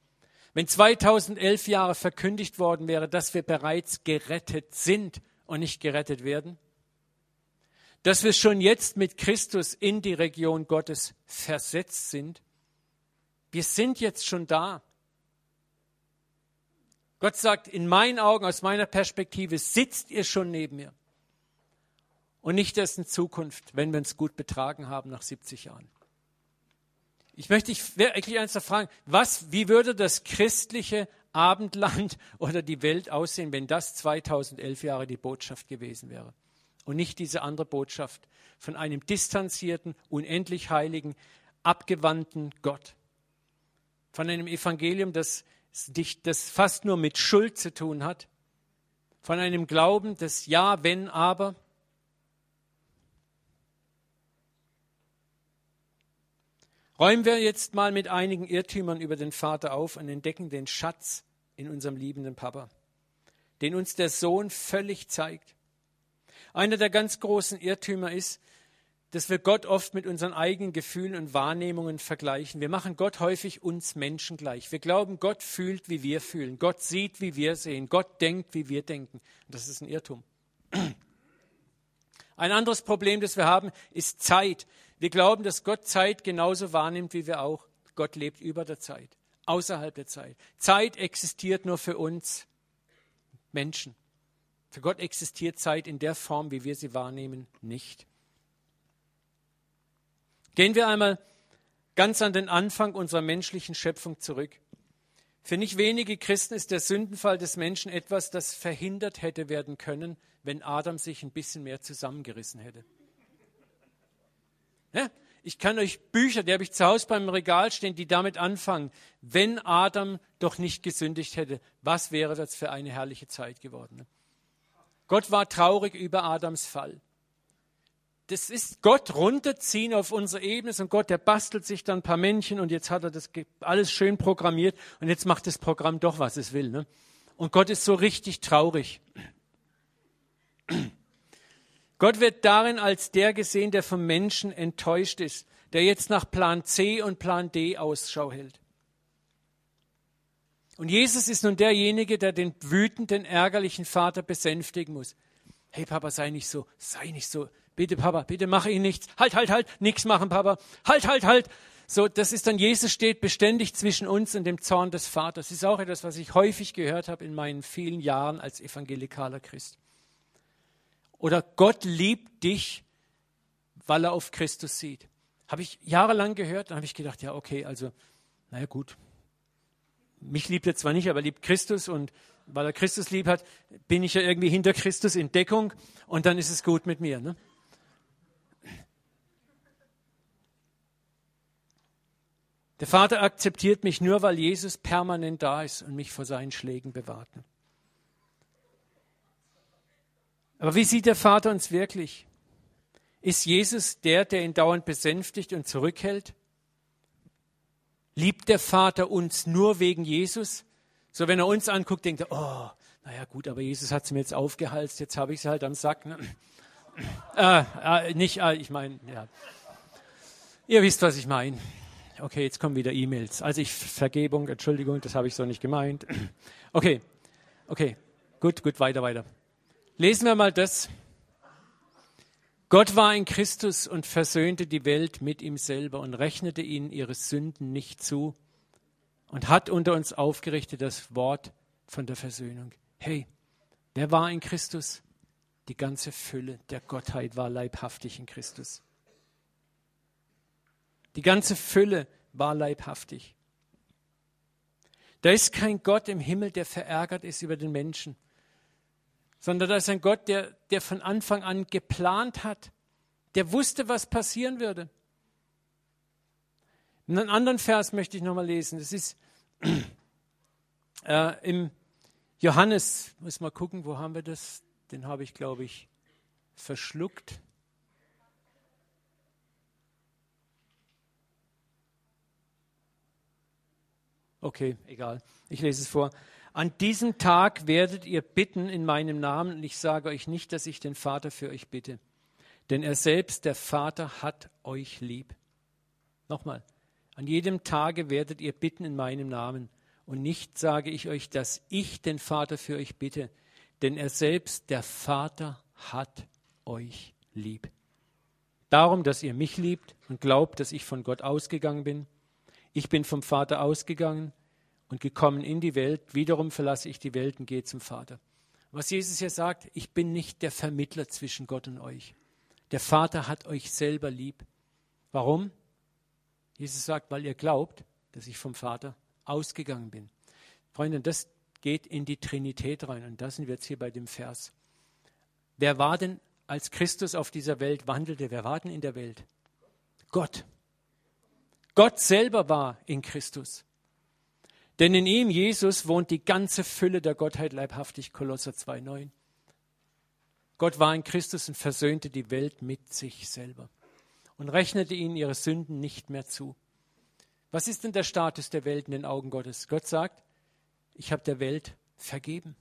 S1: Wenn 2011 Jahre verkündigt worden wäre, dass wir bereits gerettet sind und nicht gerettet werden. Dass wir schon jetzt mit Christus in die Region Gottes versetzt sind. Wir sind jetzt schon da. Gott sagt, in meinen Augen, aus meiner Perspektive, sitzt ihr schon neben mir. Und nicht erst in Zukunft, wenn wir uns gut betragen haben nach 70 Jahren. Ich möchte dich wirklich eins fragen, was, wie würde das christliche Abendland oder die Welt aussehen, wenn das 2011 Jahre die Botschaft gewesen wäre? Und nicht diese andere Botschaft von einem distanzierten, unendlich heiligen, abgewandten Gott. Von einem Evangelium, das das fast nur mit Schuld zu tun hat, von einem Glauben, das Ja, wenn, aber. Räumen wir jetzt mal mit einigen Irrtümern über den Vater auf und entdecken den Schatz in unserem liebenden Papa, den uns der Sohn völlig zeigt. Einer der ganz großen Irrtümer ist, dass wir Gott oft mit unseren eigenen Gefühlen und Wahrnehmungen vergleichen. Wir machen Gott häufig uns Menschen gleich. Wir glauben, Gott fühlt, wie wir fühlen. Gott sieht, wie wir sehen. Gott denkt, wie wir denken. Das ist ein Irrtum. Ein anderes Problem, das wir haben, ist Zeit. Wir glauben, dass Gott Zeit genauso wahrnimmt wie wir auch. Gott lebt über der Zeit, außerhalb der Zeit. Zeit existiert nur für uns Menschen. Für Gott existiert Zeit in der Form, wie wir sie wahrnehmen, nicht. Gehen wir einmal ganz an den Anfang unserer menschlichen Schöpfung zurück. Für nicht wenige Christen ist der Sündenfall des Menschen etwas, das verhindert hätte werden können, wenn Adam sich ein bisschen mehr zusammengerissen hätte. Ja, ich kann euch Bücher, die habe ich zu Hause beim Regal stehen, die damit anfangen, wenn Adam doch nicht gesündigt hätte, was wäre das für eine herrliche Zeit geworden? Gott war traurig über Adams Fall das ist Gott runterziehen auf unsere Ebene und Gott, der bastelt sich dann ein paar Männchen und jetzt hat er das alles schön programmiert und jetzt macht das Programm doch, was es will. Ne? Und Gott ist so richtig traurig. Gott wird darin als der gesehen, der vom Menschen enttäuscht ist, der jetzt nach Plan C und Plan D Ausschau hält. Und Jesus ist nun derjenige, der den wütenden, ärgerlichen Vater besänftigen muss. Hey Papa, sei nicht so, sei nicht so, Bitte, Papa, bitte mach ihn nichts. Halt, halt, halt, nichts machen, Papa. Halt, halt, halt. So, das ist dann, Jesus steht beständig zwischen uns und dem Zorn des Vaters. Das ist auch etwas, was ich häufig gehört habe in meinen vielen Jahren als evangelikaler Christ. Oder Gott liebt dich, weil er auf Christus sieht. Habe ich jahrelang gehört, dann habe ich gedacht, ja, okay, also, naja, gut. Mich liebt er zwar nicht, aber liebt Christus und weil er Christus lieb hat, bin ich ja irgendwie hinter Christus in Deckung und dann ist es gut mit mir. Ne? Der Vater akzeptiert mich nur, weil Jesus permanent da ist und mich vor seinen Schlägen bewahrt. Aber wie sieht der Vater uns wirklich? Ist Jesus der, der ihn dauernd besänftigt und zurückhält? Liebt der Vater uns nur wegen Jesus? So, wenn er uns anguckt, denkt er, oh, naja, gut, aber Jesus hat es mir jetzt aufgehalst, jetzt habe ich es halt am Sack. Ne? Äh, äh, nicht, äh, ich meine, ja. Ihr wisst, was ich meine. Okay, jetzt kommen wieder E-Mails. Also ich, Vergebung, Entschuldigung, das habe ich so nicht gemeint. Okay, okay, gut, gut, weiter, weiter. Lesen wir mal das. Gott war in Christus und versöhnte die Welt mit ihm selber und rechnete ihnen ihre Sünden nicht zu und hat unter uns aufgerichtet das Wort von der Versöhnung. Hey, wer war in Christus? Die ganze Fülle der Gottheit war leibhaftig in Christus. Die ganze Fülle war leibhaftig. Da ist kein Gott im Himmel, der verärgert ist über den Menschen, sondern da ist ein Gott, der, der von Anfang an geplant hat, der wusste, was passieren würde. Einen anderen Vers möchte ich nochmal lesen. Das ist äh, im Johannes, muss mal gucken, wo haben wir das? Den habe ich, glaube ich, verschluckt. Okay, egal. Ich lese es vor. An diesem Tag werdet ihr bitten in meinem Namen und ich sage euch nicht, dass ich den Vater für euch bitte. Denn er selbst, der Vater, hat euch lieb. Nochmal, an jedem Tage werdet ihr bitten in meinem Namen. Und nicht sage ich euch, dass ich den Vater für euch bitte, denn er selbst, der Vater, hat euch lieb. Darum, dass ihr mich liebt und glaubt, dass ich von Gott ausgegangen bin. Ich bin vom Vater ausgegangen und gekommen in die Welt. Wiederum verlasse ich die Welt und gehe zum Vater. Was Jesus hier sagt, ich bin nicht der Vermittler zwischen Gott und euch. Der Vater hat euch selber lieb. Warum? Jesus sagt, weil ihr glaubt, dass ich vom Vater ausgegangen bin. Freunde, das geht in die Trinität rein und da sind wir jetzt hier bei dem Vers. Wer war denn, als Christus auf dieser Welt wandelte, wer war denn in der Welt? Gott. Gott selber war in Christus. Denn in ihm, Jesus, wohnt die ganze Fülle der Gottheit leibhaftig, Kolosser 2,9. Gott war in Christus und versöhnte die Welt mit sich selber und rechnete ihnen ihre Sünden nicht mehr zu. Was ist denn der Status der Welt in den Augen Gottes? Gott sagt, ich habe der Welt vergeben.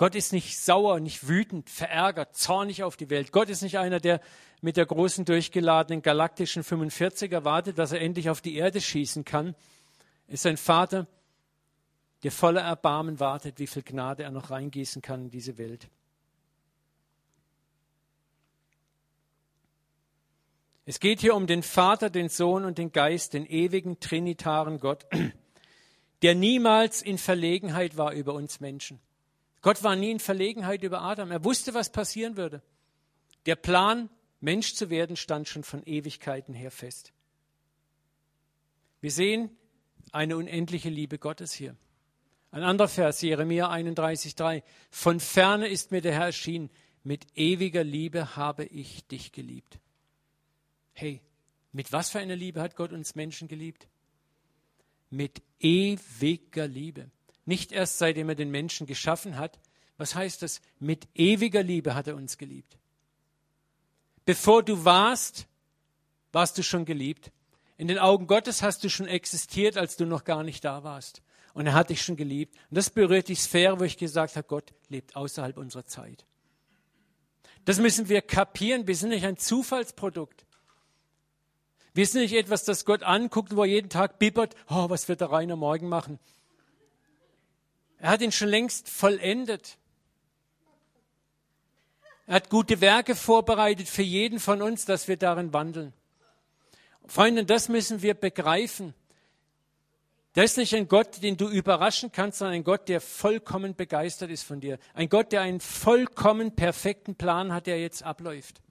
S1: Gott ist nicht sauer, nicht wütend, verärgert, zornig auf die Welt. Gott ist nicht einer, der mit der großen durchgeladenen galaktischen 45er wartet, dass er endlich auf die Erde schießen kann ist ein Vater, der voller Erbarmen wartet, wie viel Gnade er noch reingießen kann in diese Welt. Es geht hier um den Vater, den Sohn und den Geist, den ewigen trinitaren Gott, der niemals in Verlegenheit war über uns Menschen. Gott war nie in Verlegenheit über Adam. Er wusste, was passieren würde. Der Plan, Mensch zu werden, stand schon von Ewigkeiten her fest. Wir sehen, eine unendliche Liebe Gottes hier. Ein anderer Vers, Jeremia 31,3. Von ferne ist mir der Herr erschienen. Mit ewiger Liebe habe ich dich geliebt. Hey, mit was für einer Liebe hat Gott uns Menschen geliebt? Mit ewiger Liebe. Nicht erst seitdem er den Menschen geschaffen hat. Was heißt das? Mit ewiger Liebe hat er uns geliebt. Bevor du warst, warst du schon geliebt. In den Augen Gottes hast du schon existiert, als du noch gar nicht da warst. Und er hat dich schon geliebt. Und das berührt die Sphäre, wo ich gesagt habe, Gott lebt außerhalb unserer Zeit. Das müssen wir kapieren. Wir sind nicht ein Zufallsprodukt. Wir sind nicht etwas, das Gott anguckt, wo er jeden Tag bibbert, oh, was wird der Rainer morgen machen? Er hat ihn schon längst vollendet. Er hat gute Werke vorbereitet für jeden von uns, dass wir darin wandeln. Freunde, das müssen wir begreifen. Das ist nicht ein Gott, den du überraschen kannst, sondern ein Gott, der vollkommen begeistert ist von dir. Ein Gott, der einen vollkommen perfekten Plan hat, der jetzt abläuft.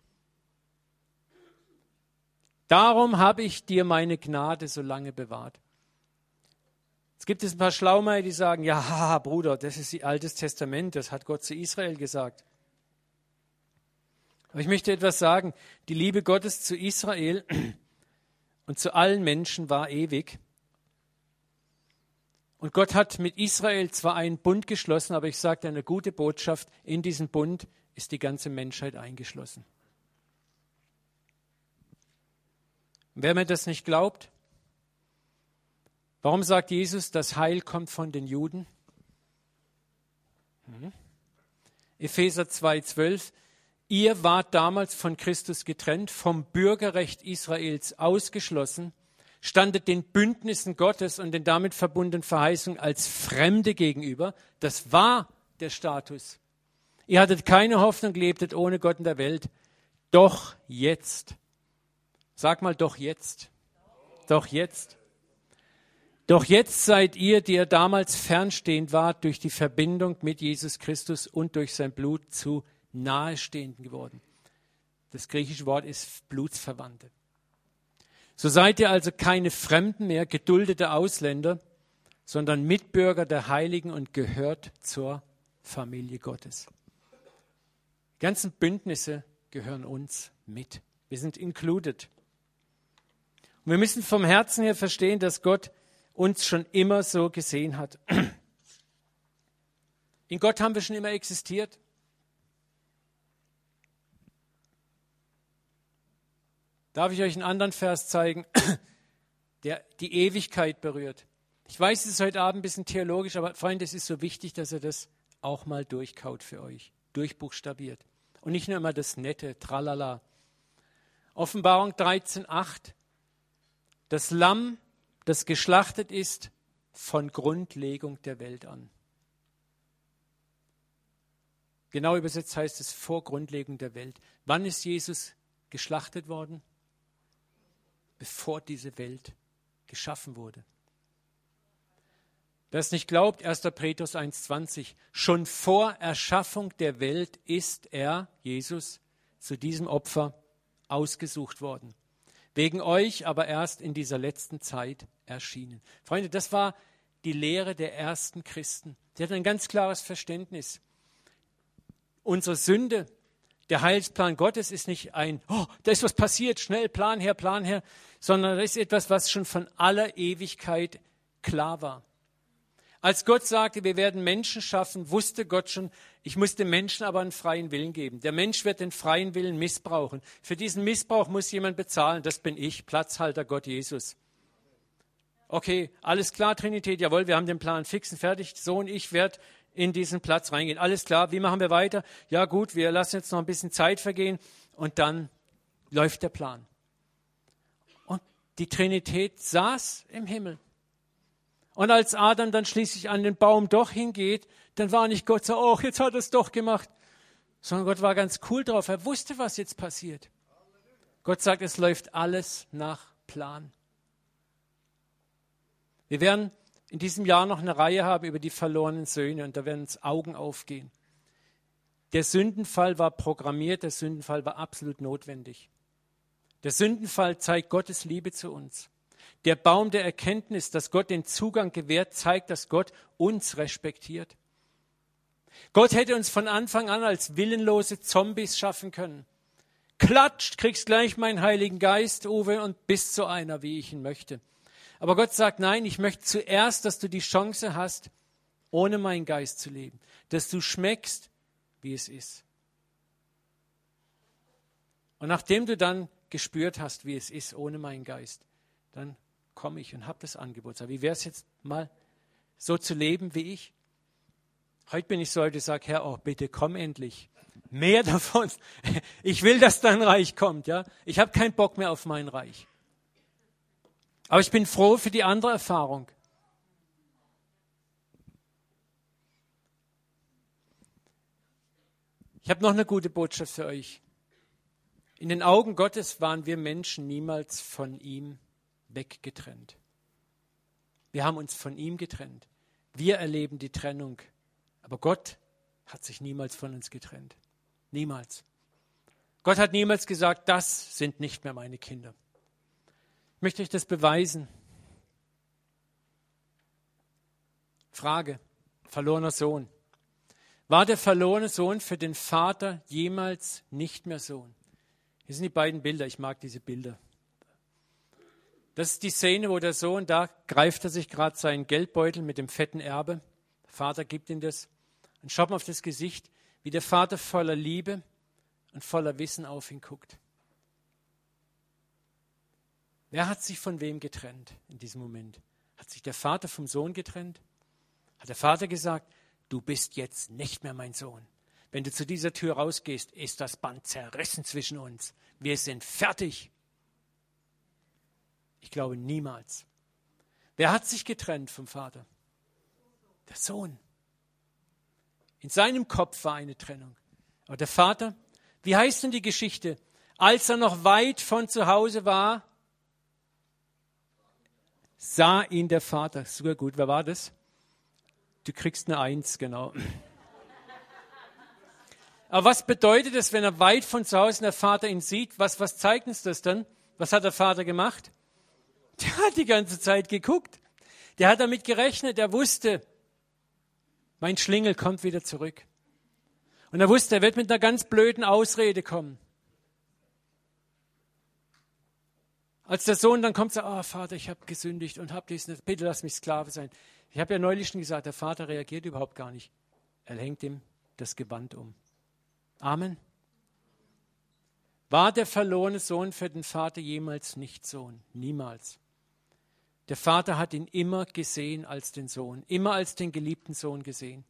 S1: Darum habe ich dir meine Gnade so lange bewahrt. Es gibt es ein paar Schlaumeier, die sagen, ja, Bruder, das ist das Altes Testament, das hat Gott zu Israel gesagt. Aber ich möchte etwas sagen. Die Liebe Gottes zu Israel und zu allen Menschen war ewig. Und Gott hat mit Israel zwar einen Bund geschlossen, aber ich sage eine gute Botschaft, in diesen Bund ist die ganze Menschheit eingeschlossen. Wer mir das nicht glaubt, warum sagt Jesus, das Heil kommt von den Juden? Hm. Epheser 2,12 Ihr wart damals von Christus getrennt, vom Bürgerrecht Israels ausgeschlossen, standet den Bündnissen Gottes und den damit verbundenen Verheißungen als Fremde gegenüber. Das war der Status. Ihr hattet keine Hoffnung, lebtet ohne Gott in der Welt. Doch jetzt. Sag mal, doch jetzt. Doch jetzt. Doch jetzt seid ihr, die ihr damals fernstehend wart, durch die Verbindung mit Jesus Christus und durch sein Blut zu Nahestehenden geworden. Das griechische Wort ist Blutsverwandte. So seid ihr also keine Fremden mehr, geduldete Ausländer, sondern Mitbürger der Heiligen und gehört zur Familie Gottes. Die ganzen Bündnisse gehören uns mit. Wir sind included. Und wir müssen vom Herzen her verstehen, dass Gott uns schon immer so gesehen hat. In Gott haben wir schon immer existiert. Darf ich euch einen anderen Vers zeigen, der die Ewigkeit berührt? Ich weiß, es ist heute Abend ein bisschen theologisch, aber Freunde, es ist so wichtig, dass ihr das auch mal durchkaut für euch, durchbuchstabiert. Und nicht nur immer das nette Tralala. Offenbarung 13,8. Das Lamm, das geschlachtet ist von Grundlegung der Welt an. Genau übersetzt heißt es vor Grundlegung der Welt. Wann ist Jesus geschlachtet worden? Bevor diese Welt geschaffen wurde. Wer es nicht glaubt, 1. Petrus 1,20, schon vor Erschaffung der Welt ist er, Jesus, zu diesem Opfer ausgesucht worden. Wegen euch aber erst in dieser letzten Zeit erschienen. Freunde, das war die Lehre der ersten Christen. Sie hatten ein ganz klares Verständnis. Unsere Sünde, der Heilsplan Gottes ist nicht ein, oh, da ist was passiert, schnell, Plan her, Plan her, sondern das ist etwas, was schon von aller Ewigkeit klar war. Als Gott sagte, wir werden Menschen schaffen, wusste Gott schon, ich muss dem Menschen aber einen freien Willen geben. Der Mensch wird den freien Willen missbrauchen. Für diesen Missbrauch muss jemand bezahlen. Das bin ich, Platzhalter Gott Jesus. Okay, alles klar, Trinität, jawohl, wir haben den Plan fix und fertig. So und ich werde in diesen Platz reingehen. Alles klar, wie machen wir weiter? Ja gut, wir lassen jetzt noch ein bisschen Zeit vergehen und dann läuft der Plan. Und die Trinität saß im Himmel. Und als Adam dann schließlich an den Baum doch hingeht, dann war nicht Gott so, oh, jetzt hat er es doch gemacht, sondern Gott war ganz cool drauf. Er wusste, was jetzt passiert. Gott sagt, es läuft alles nach Plan. Wir werden in diesem Jahr noch eine Reihe haben über die verlorenen Söhne und da werden uns Augen aufgehen. Der Sündenfall war programmiert, der Sündenfall war absolut notwendig. Der Sündenfall zeigt Gottes Liebe zu uns. Der Baum der Erkenntnis, dass Gott den Zugang gewährt, zeigt, dass Gott uns respektiert. Gott hätte uns von Anfang an als willenlose Zombies schaffen können. Klatscht, kriegst gleich meinen Heiligen Geist, Uwe, und bist so einer, wie ich ihn möchte. Aber Gott sagt, nein, ich möchte zuerst, dass du die Chance hast, ohne meinen Geist zu leben. Dass du schmeckst, wie es ist. Und nachdem du dann gespürt hast, wie es ist, ohne meinen Geist, dann komme ich und habe das Angebot. Sag, wie wäre es jetzt mal so zu leben wie ich? Heute bin ich so, heute sage, Herr, oh, bitte komm endlich. Mehr davon. Ich will, dass dein Reich kommt. Ja? Ich habe keinen Bock mehr auf mein Reich. Aber ich bin froh für die andere Erfahrung. Ich habe noch eine gute Botschaft für euch. In den Augen Gottes waren wir Menschen niemals von ihm weggetrennt. Wir haben uns von ihm getrennt. Wir erleben die Trennung. Aber Gott hat sich niemals von uns getrennt. Niemals. Gott hat niemals gesagt, das sind nicht mehr meine Kinder. Ich möchte euch das beweisen. Frage, verlorener Sohn. War der verlorene Sohn für den Vater jemals nicht mehr Sohn? Hier sind die beiden Bilder. Ich mag diese Bilder. Das ist die Szene, wo der Sohn, da greift er sich gerade seinen Geldbeutel mit dem fetten Erbe. Der Vater gibt ihm das. Und schaut mal auf das Gesicht, wie der Vater voller Liebe und voller Wissen auf ihn guckt. Wer hat sich von wem getrennt in diesem Moment? Hat sich der Vater vom Sohn getrennt? Hat der Vater gesagt, du bist jetzt nicht mehr mein Sohn. Wenn du zu dieser Tür rausgehst, ist das Band zerrissen zwischen uns. Wir sind fertig. Ich glaube niemals. Wer hat sich getrennt vom Vater? Der Sohn. In seinem Kopf war eine Trennung. Aber der Vater, wie heißt denn die Geschichte? Als er noch weit von zu Hause war, sah ihn der Vater. Super gut. Wer war das? Du kriegst eine Eins, genau. Aber was bedeutet es, wenn er weit von zu Hause der Vater ihn sieht? Was, was zeigt uns das dann? Was hat der Vater gemacht? Der hat die ganze Zeit geguckt. Der hat damit gerechnet. Er wusste, mein Schlingel kommt wieder zurück. Und er wusste, er wird mit einer ganz blöden Ausrede kommen. Als der Sohn dann kommt, sagt, oh Vater, ich habe gesündigt und habe dies bitte lass mich Sklave sein. Ich habe ja neulich schon gesagt, der Vater reagiert überhaupt gar nicht. Er hängt ihm das Gewand um. Amen. War der verlorene Sohn für den Vater jemals nicht Sohn? Niemals. Der Vater hat ihn immer gesehen als den Sohn, immer als den geliebten Sohn gesehen.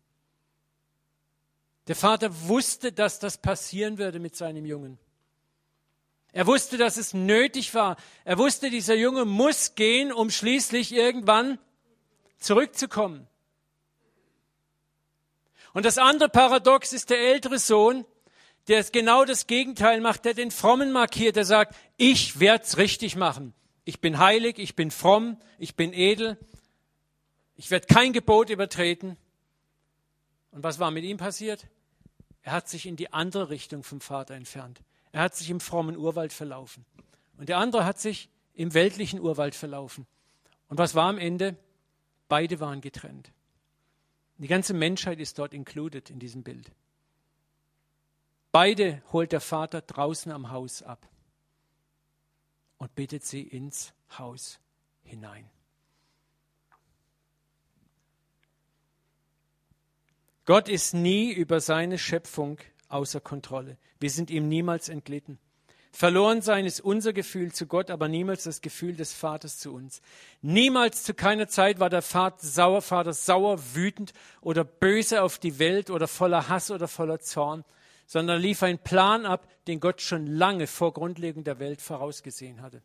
S1: Der Vater wusste, dass das passieren würde mit seinem Jungen. Er wusste, dass es nötig war. Er wusste, dieser Junge muss gehen, um schließlich irgendwann zurückzukommen. Und das andere Paradox ist der ältere Sohn, der genau das Gegenteil macht, der den Frommen markiert, der sagt, ich werd's richtig machen. Ich bin heilig, ich bin fromm, ich bin edel, ich werde kein Gebot übertreten. Und was war mit ihm passiert? Er hat sich in die andere Richtung vom Vater entfernt. Er hat sich im frommen Urwald verlaufen. Und der andere hat sich im weltlichen Urwald verlaufen. Und was war am Ende? Beide waren getrennt. Die ganze Menschheit ist dort included in diesem Bild. Beide holt der Vater draußen am Haus ab und bittet sie ins Haus hinein. Gott ist nie über seine Schöpfung außer Kontrolle. Wir sind ihm niemals entglitten. Verloren sein ist unser Gefühl zu Gott, aber niemals das Gefühl des Vaters zu uns. Niemals zu keiner Zeit war der Vater sauer, Vater sauer, wütend oder böse auf die Welt oder voller Hass oder voller Zorn, sondern lief ein Plan ab, den Gott schon lange vor Grundlegung der Welt vorausgesehen hatte.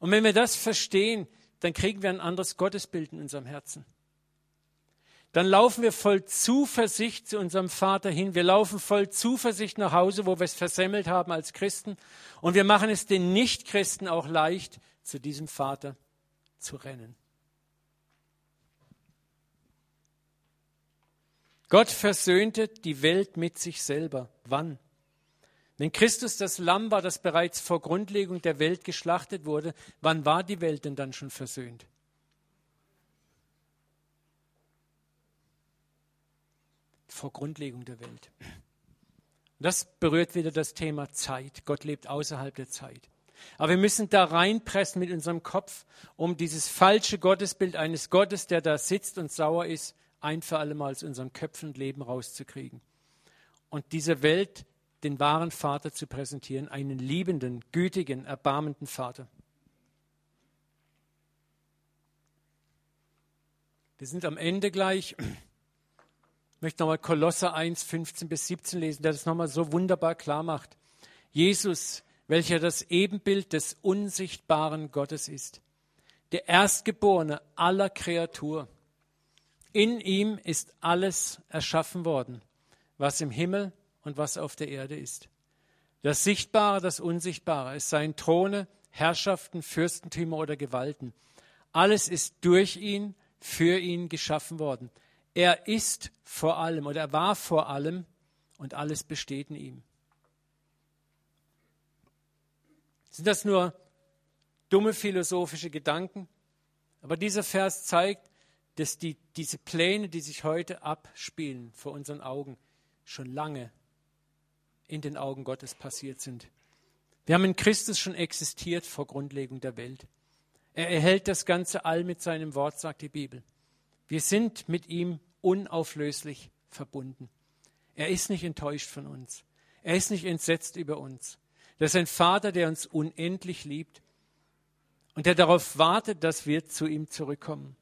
S1: Und wenn wir das verstehen, dann kriegen wir ein anderes Gottesbild in unserem Herzen. Dann laufen wir voll Zuversicht zu unserem Vater hin. Wir laufen voll Zuversicht nach Hause, wo wir es versemmelt haben als Christen. Und wir machen es den Nichtchristen auch leicht, zu diesem Vater zu rennen. Gott versöhnte die Welt mit sich selber. Wann? Wenn Christus das Lamm war, das bereits vor Grundlegung der Welt geschlachtet wurde, wann war die Welt denn dann schon versöhnt? Vor Grundlegung der Welt. Das berührt wieder das Thema Zeit. Gott lebt außerhalb der Zeit. Aber wir müssen da reinpressen mit unserem Kopf, um dieses falsche Gottesbild eines Gottes, der da sitzt und sauer ist, ein für alle Mal aus unserem Köpfen und Leben rauszukriegen. Und dieser Welt den wahren Vater zu präsentieren, einen liebenden, gütigen, erbarmenden Vater. Wir sind am Ende gleich. Ich möchte nochmal Kolosser 1, 15 bis 17 lesen, der das nochmal so wunderbar klar macht. Jesus, welcher das Ebenbild des unsichtbaren Gottes ist, der Erstgeborene aller Kreatur in ihm ist alles erschaffen worden, was im Himmel und was auf der Erde ist. Das Sichtbare, das Unsichtbare, es seien Throne, Herrschaften, Fürstentümer oder Gewalten. Alles ist durch ihn, für ihn geschaffen worden. Er ist vor allem oder er war vor allem und alles besteht in ihm. Sind das nur dumme philosophische Gedanken? Aber dieser Vers zeigt, dass die, diese Pläne, die sich heute abspielen vor unseren Augen, schon lange in den Augen Gottes passiert sind. Wir haben in Christus schon existiert vor Grundlegung der Welt. Er erhält das ganze All mit seinem Wort, sagt die Bibel. Wir sind mit ihm unauflöslich verbunden. Er ist nicht enttäuscht von uns. Er ist nicht entsetzt über uns. Das ist ein Vater, der uns unendlich liebt und der darauf wartet, dass wir zu ihm zurückkommen.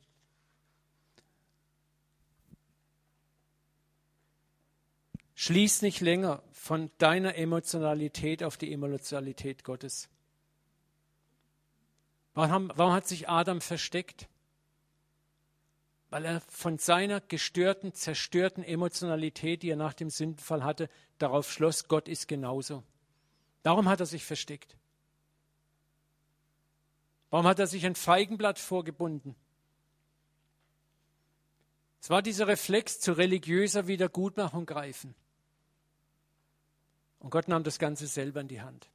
S1: Schließ nicht länger von deiner Emotionalität auf die Emotionalität Gottes. Warum, warum hat sich Adam versteckt? Weil er von seiner gestörten, zerstörten Emotionalität, die er nach dem Sündenfall hatte, darauf schloss, Gott ist genauso. Darum hat er sich versteckt. Warum hat er sich ein Feigenblatt vorgebunden? Es war dieser Reflex zu religiöser Wiedergutmachung greifen. Und Gott nahm das Ganze selber in die Hand.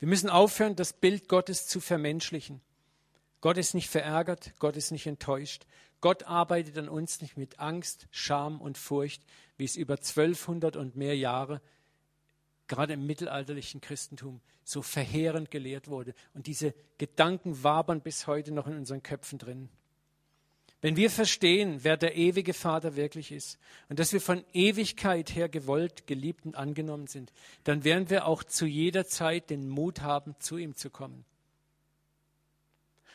S1: Wir müssen aufhören, das Bild Gottes zu vermenschlichen. Gott ist nicht verärgert, Gott ist nicht enttäuscht. Gott arbeitet an uns nicht mit Angst, Scham und Furcht, wie es über 1200 und mehr Jahre, gerade im mittelalterlichen Christentum, so verheerend gelehrt wurde. Und diese Gedanken wabern bis heute noch in unseren Köpfen drin. Wenn wir verstehen, wer der ewige Vater wirklich ist und dass wir von Ewigkeit her gewollt, geliebt und angenommen sind, dann werden wir auch zu jeder Zeit den Mut haben, zu ihm zu kommen.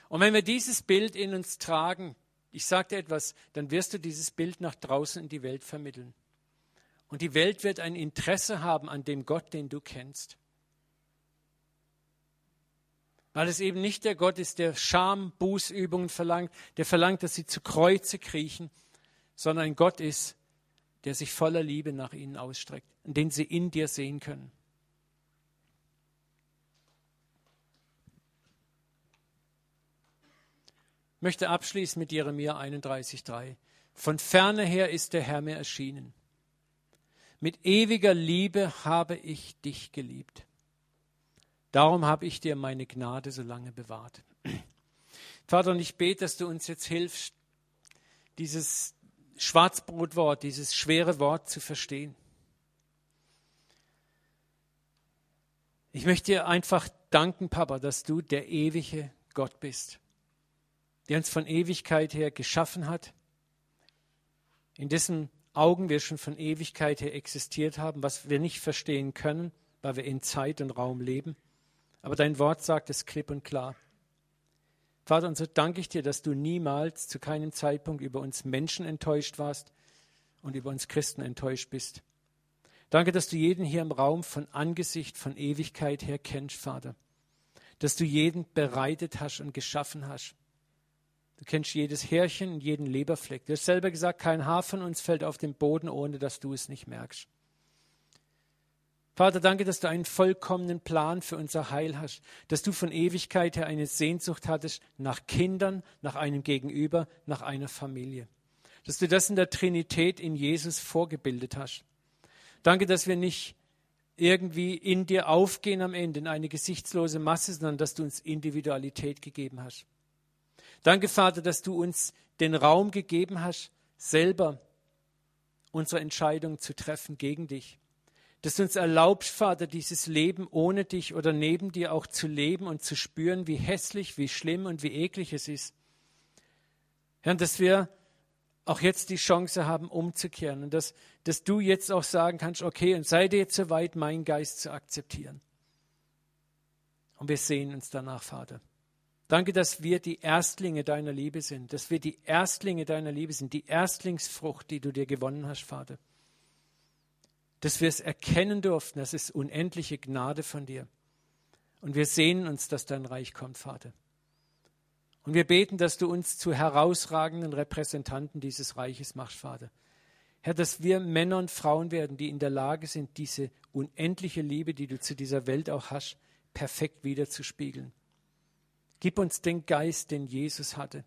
S1: Und wenn wir dieses Bild in uns tragen, ich sage dir etwas, dann wirst du dieses Bild nach draußen in die Welt vermitteln. Und die Welt wird ein Interesse haben an dem Gott, den du kennst. Weil es eben nicht der Gott ist, der Scham, Bußübungen verlangt, der verlangt, dass sie zu Kreuze kriechen, sondern ein Gott ist, der sich voller Liebe nach ihnen ausstreckt und den sie in dir sehen können. Möchte abschließen mit Jeremia 31,3. Von ferne her ist der Herr mir erschienen. Mit ewiger Liebe habe ich dich geliebt. Darum habe ich dir meine Gnade so lange bewahrt. Vater, und ich bete, dass du uns jetzt hilfst, dieses Schwarzbrotwort, dieses schwere Wort zu verstehen. Ich möchte dir einfach danken, Papa, dass du der ewige Gott bist, der uns von Ewigkeit her geschaffen hat, in dessen Augen wir schon von Ewigkeit her existiert haben, was wir nicht verstehen können, weil wir in Zeit und Raum leben. Aber dein Wort sagt es klipp und klar. Vater, und so danke ich dir, dass du niemals zu keinem Zeitpunkt über uns Menschen enttäuscht warst und über uns Christen enttäuscht bist. Danke, dass du jeden hier im Raum von Angesicht, von Ewigkeit her kennst, Vater. Dass du jeden bereitet hast und geschaffen hast. Du kennst jedes Härchen jeden Leberfleck. Du hast selber gesagt, kein Haar von uns fällt auf den Boden, ohne dass du es nicht merkst. Vater, danke, dass du einen vollkommenen Plan für unser Heil hast, dass du von Ewigkeit her eine Sehnsucht hattest nach Kindern, nach einem Gegenüber, nach einer Familie. Dass du das in der Trinität in Jesus vorgebildet hast. Danke, dass wir nicht irgendwie in dir aufgehen am Ende in eine gesichtslose Masse, sondern dass du uns Individualität gegeben hast. Danke, Vater, dass du uns den Raum gegeben hast, selber unsere Entscheidung zu treffen gegen dich dass du uns erlaubst, Vater, dieses Leben ohne dich oder neben dir auch zu leben und zu spüren, wie hässlich, wie schlimm und wie eklig es ist. Herr, dass wir auch jetzt die Chance haben, umzukehren und dass, dass du jetzt auch sagen kannst, okay, und sei dir jetzt soweit, meinen Geist zu akzeptieren. Und wir sehen uns danach, Vater. Danke, dass wir die Erstlinge deiner Liebe sind, dass wir die Erstlinge deiner Liebe sind, die Erstlingsfrucht, die du dir gewonnen hast, Vater dass wir es erkennen durften, das ist unendliche Gnade von dir. Und wir sehnen uns, dass dein Reich kommt, Vater. Und wir beten, dass du uns zu herausragenden Repräsentanten dieses Reiches machst, Vater. Herr, dass wir Männer und Frauen werden, die in der Lage sind, diese unendliche Liebe, die du zu dieser Welt auch hast, perfekt wiederzuspiegeln. Gib uns den Geist, den Jesus hatte.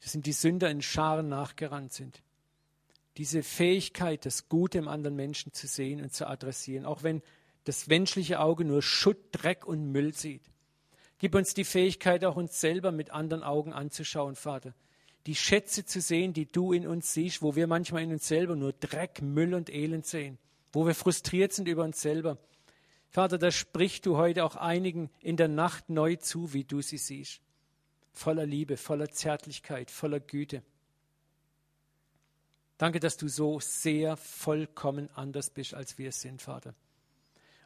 S1: Das sind die Sünder in Scharen nachgerannt sind diese Fähigkeit, das Gute im anderen Menschen zu sehen und zu adressieren, auch wenn das menschliche Auge nur Schutt, Dreck und Müll sieht. Gib uns die Fähigkeit, auch uns selber mit anderen Augen anzuschauen, Vater. Die Schätze zu sehen, die du in uns siehst, wo wir manchmal in uns selber nur Dreck, Müll und Elend sehen, wo wir frustriert sind über uns selber. Vater, da sprichst du heute auch einigen in der Nacht neu zu, wie du sie siehst. Voller Liebe, voller Zärtlichkeit, voller Güte. Danke, dass du so sehr vollkommen anders bist, als wir es sind, Vater.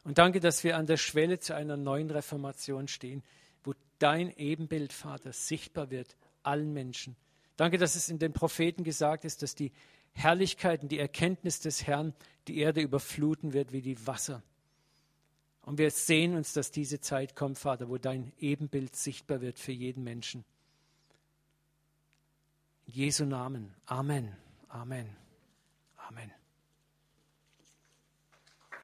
S1: Und danke, dass wir an der Schwelle zu einer neuen Reformation stehen, wo dein Ebenbild, Vater, sichtbar wird allen Menschen. Danke, dass es in den Propheten gesagt ist, dass die Herrlichkeit und die Erkenntnis des Herrn die Erde überfluten wird wie die Wasser. Und wir sehen uns, dass diese Zeit kommt, Vater, wo dein Ebenbild sichtbar wird für jeden Menschen. In Jesu Namen. Amen. Amen. Amen.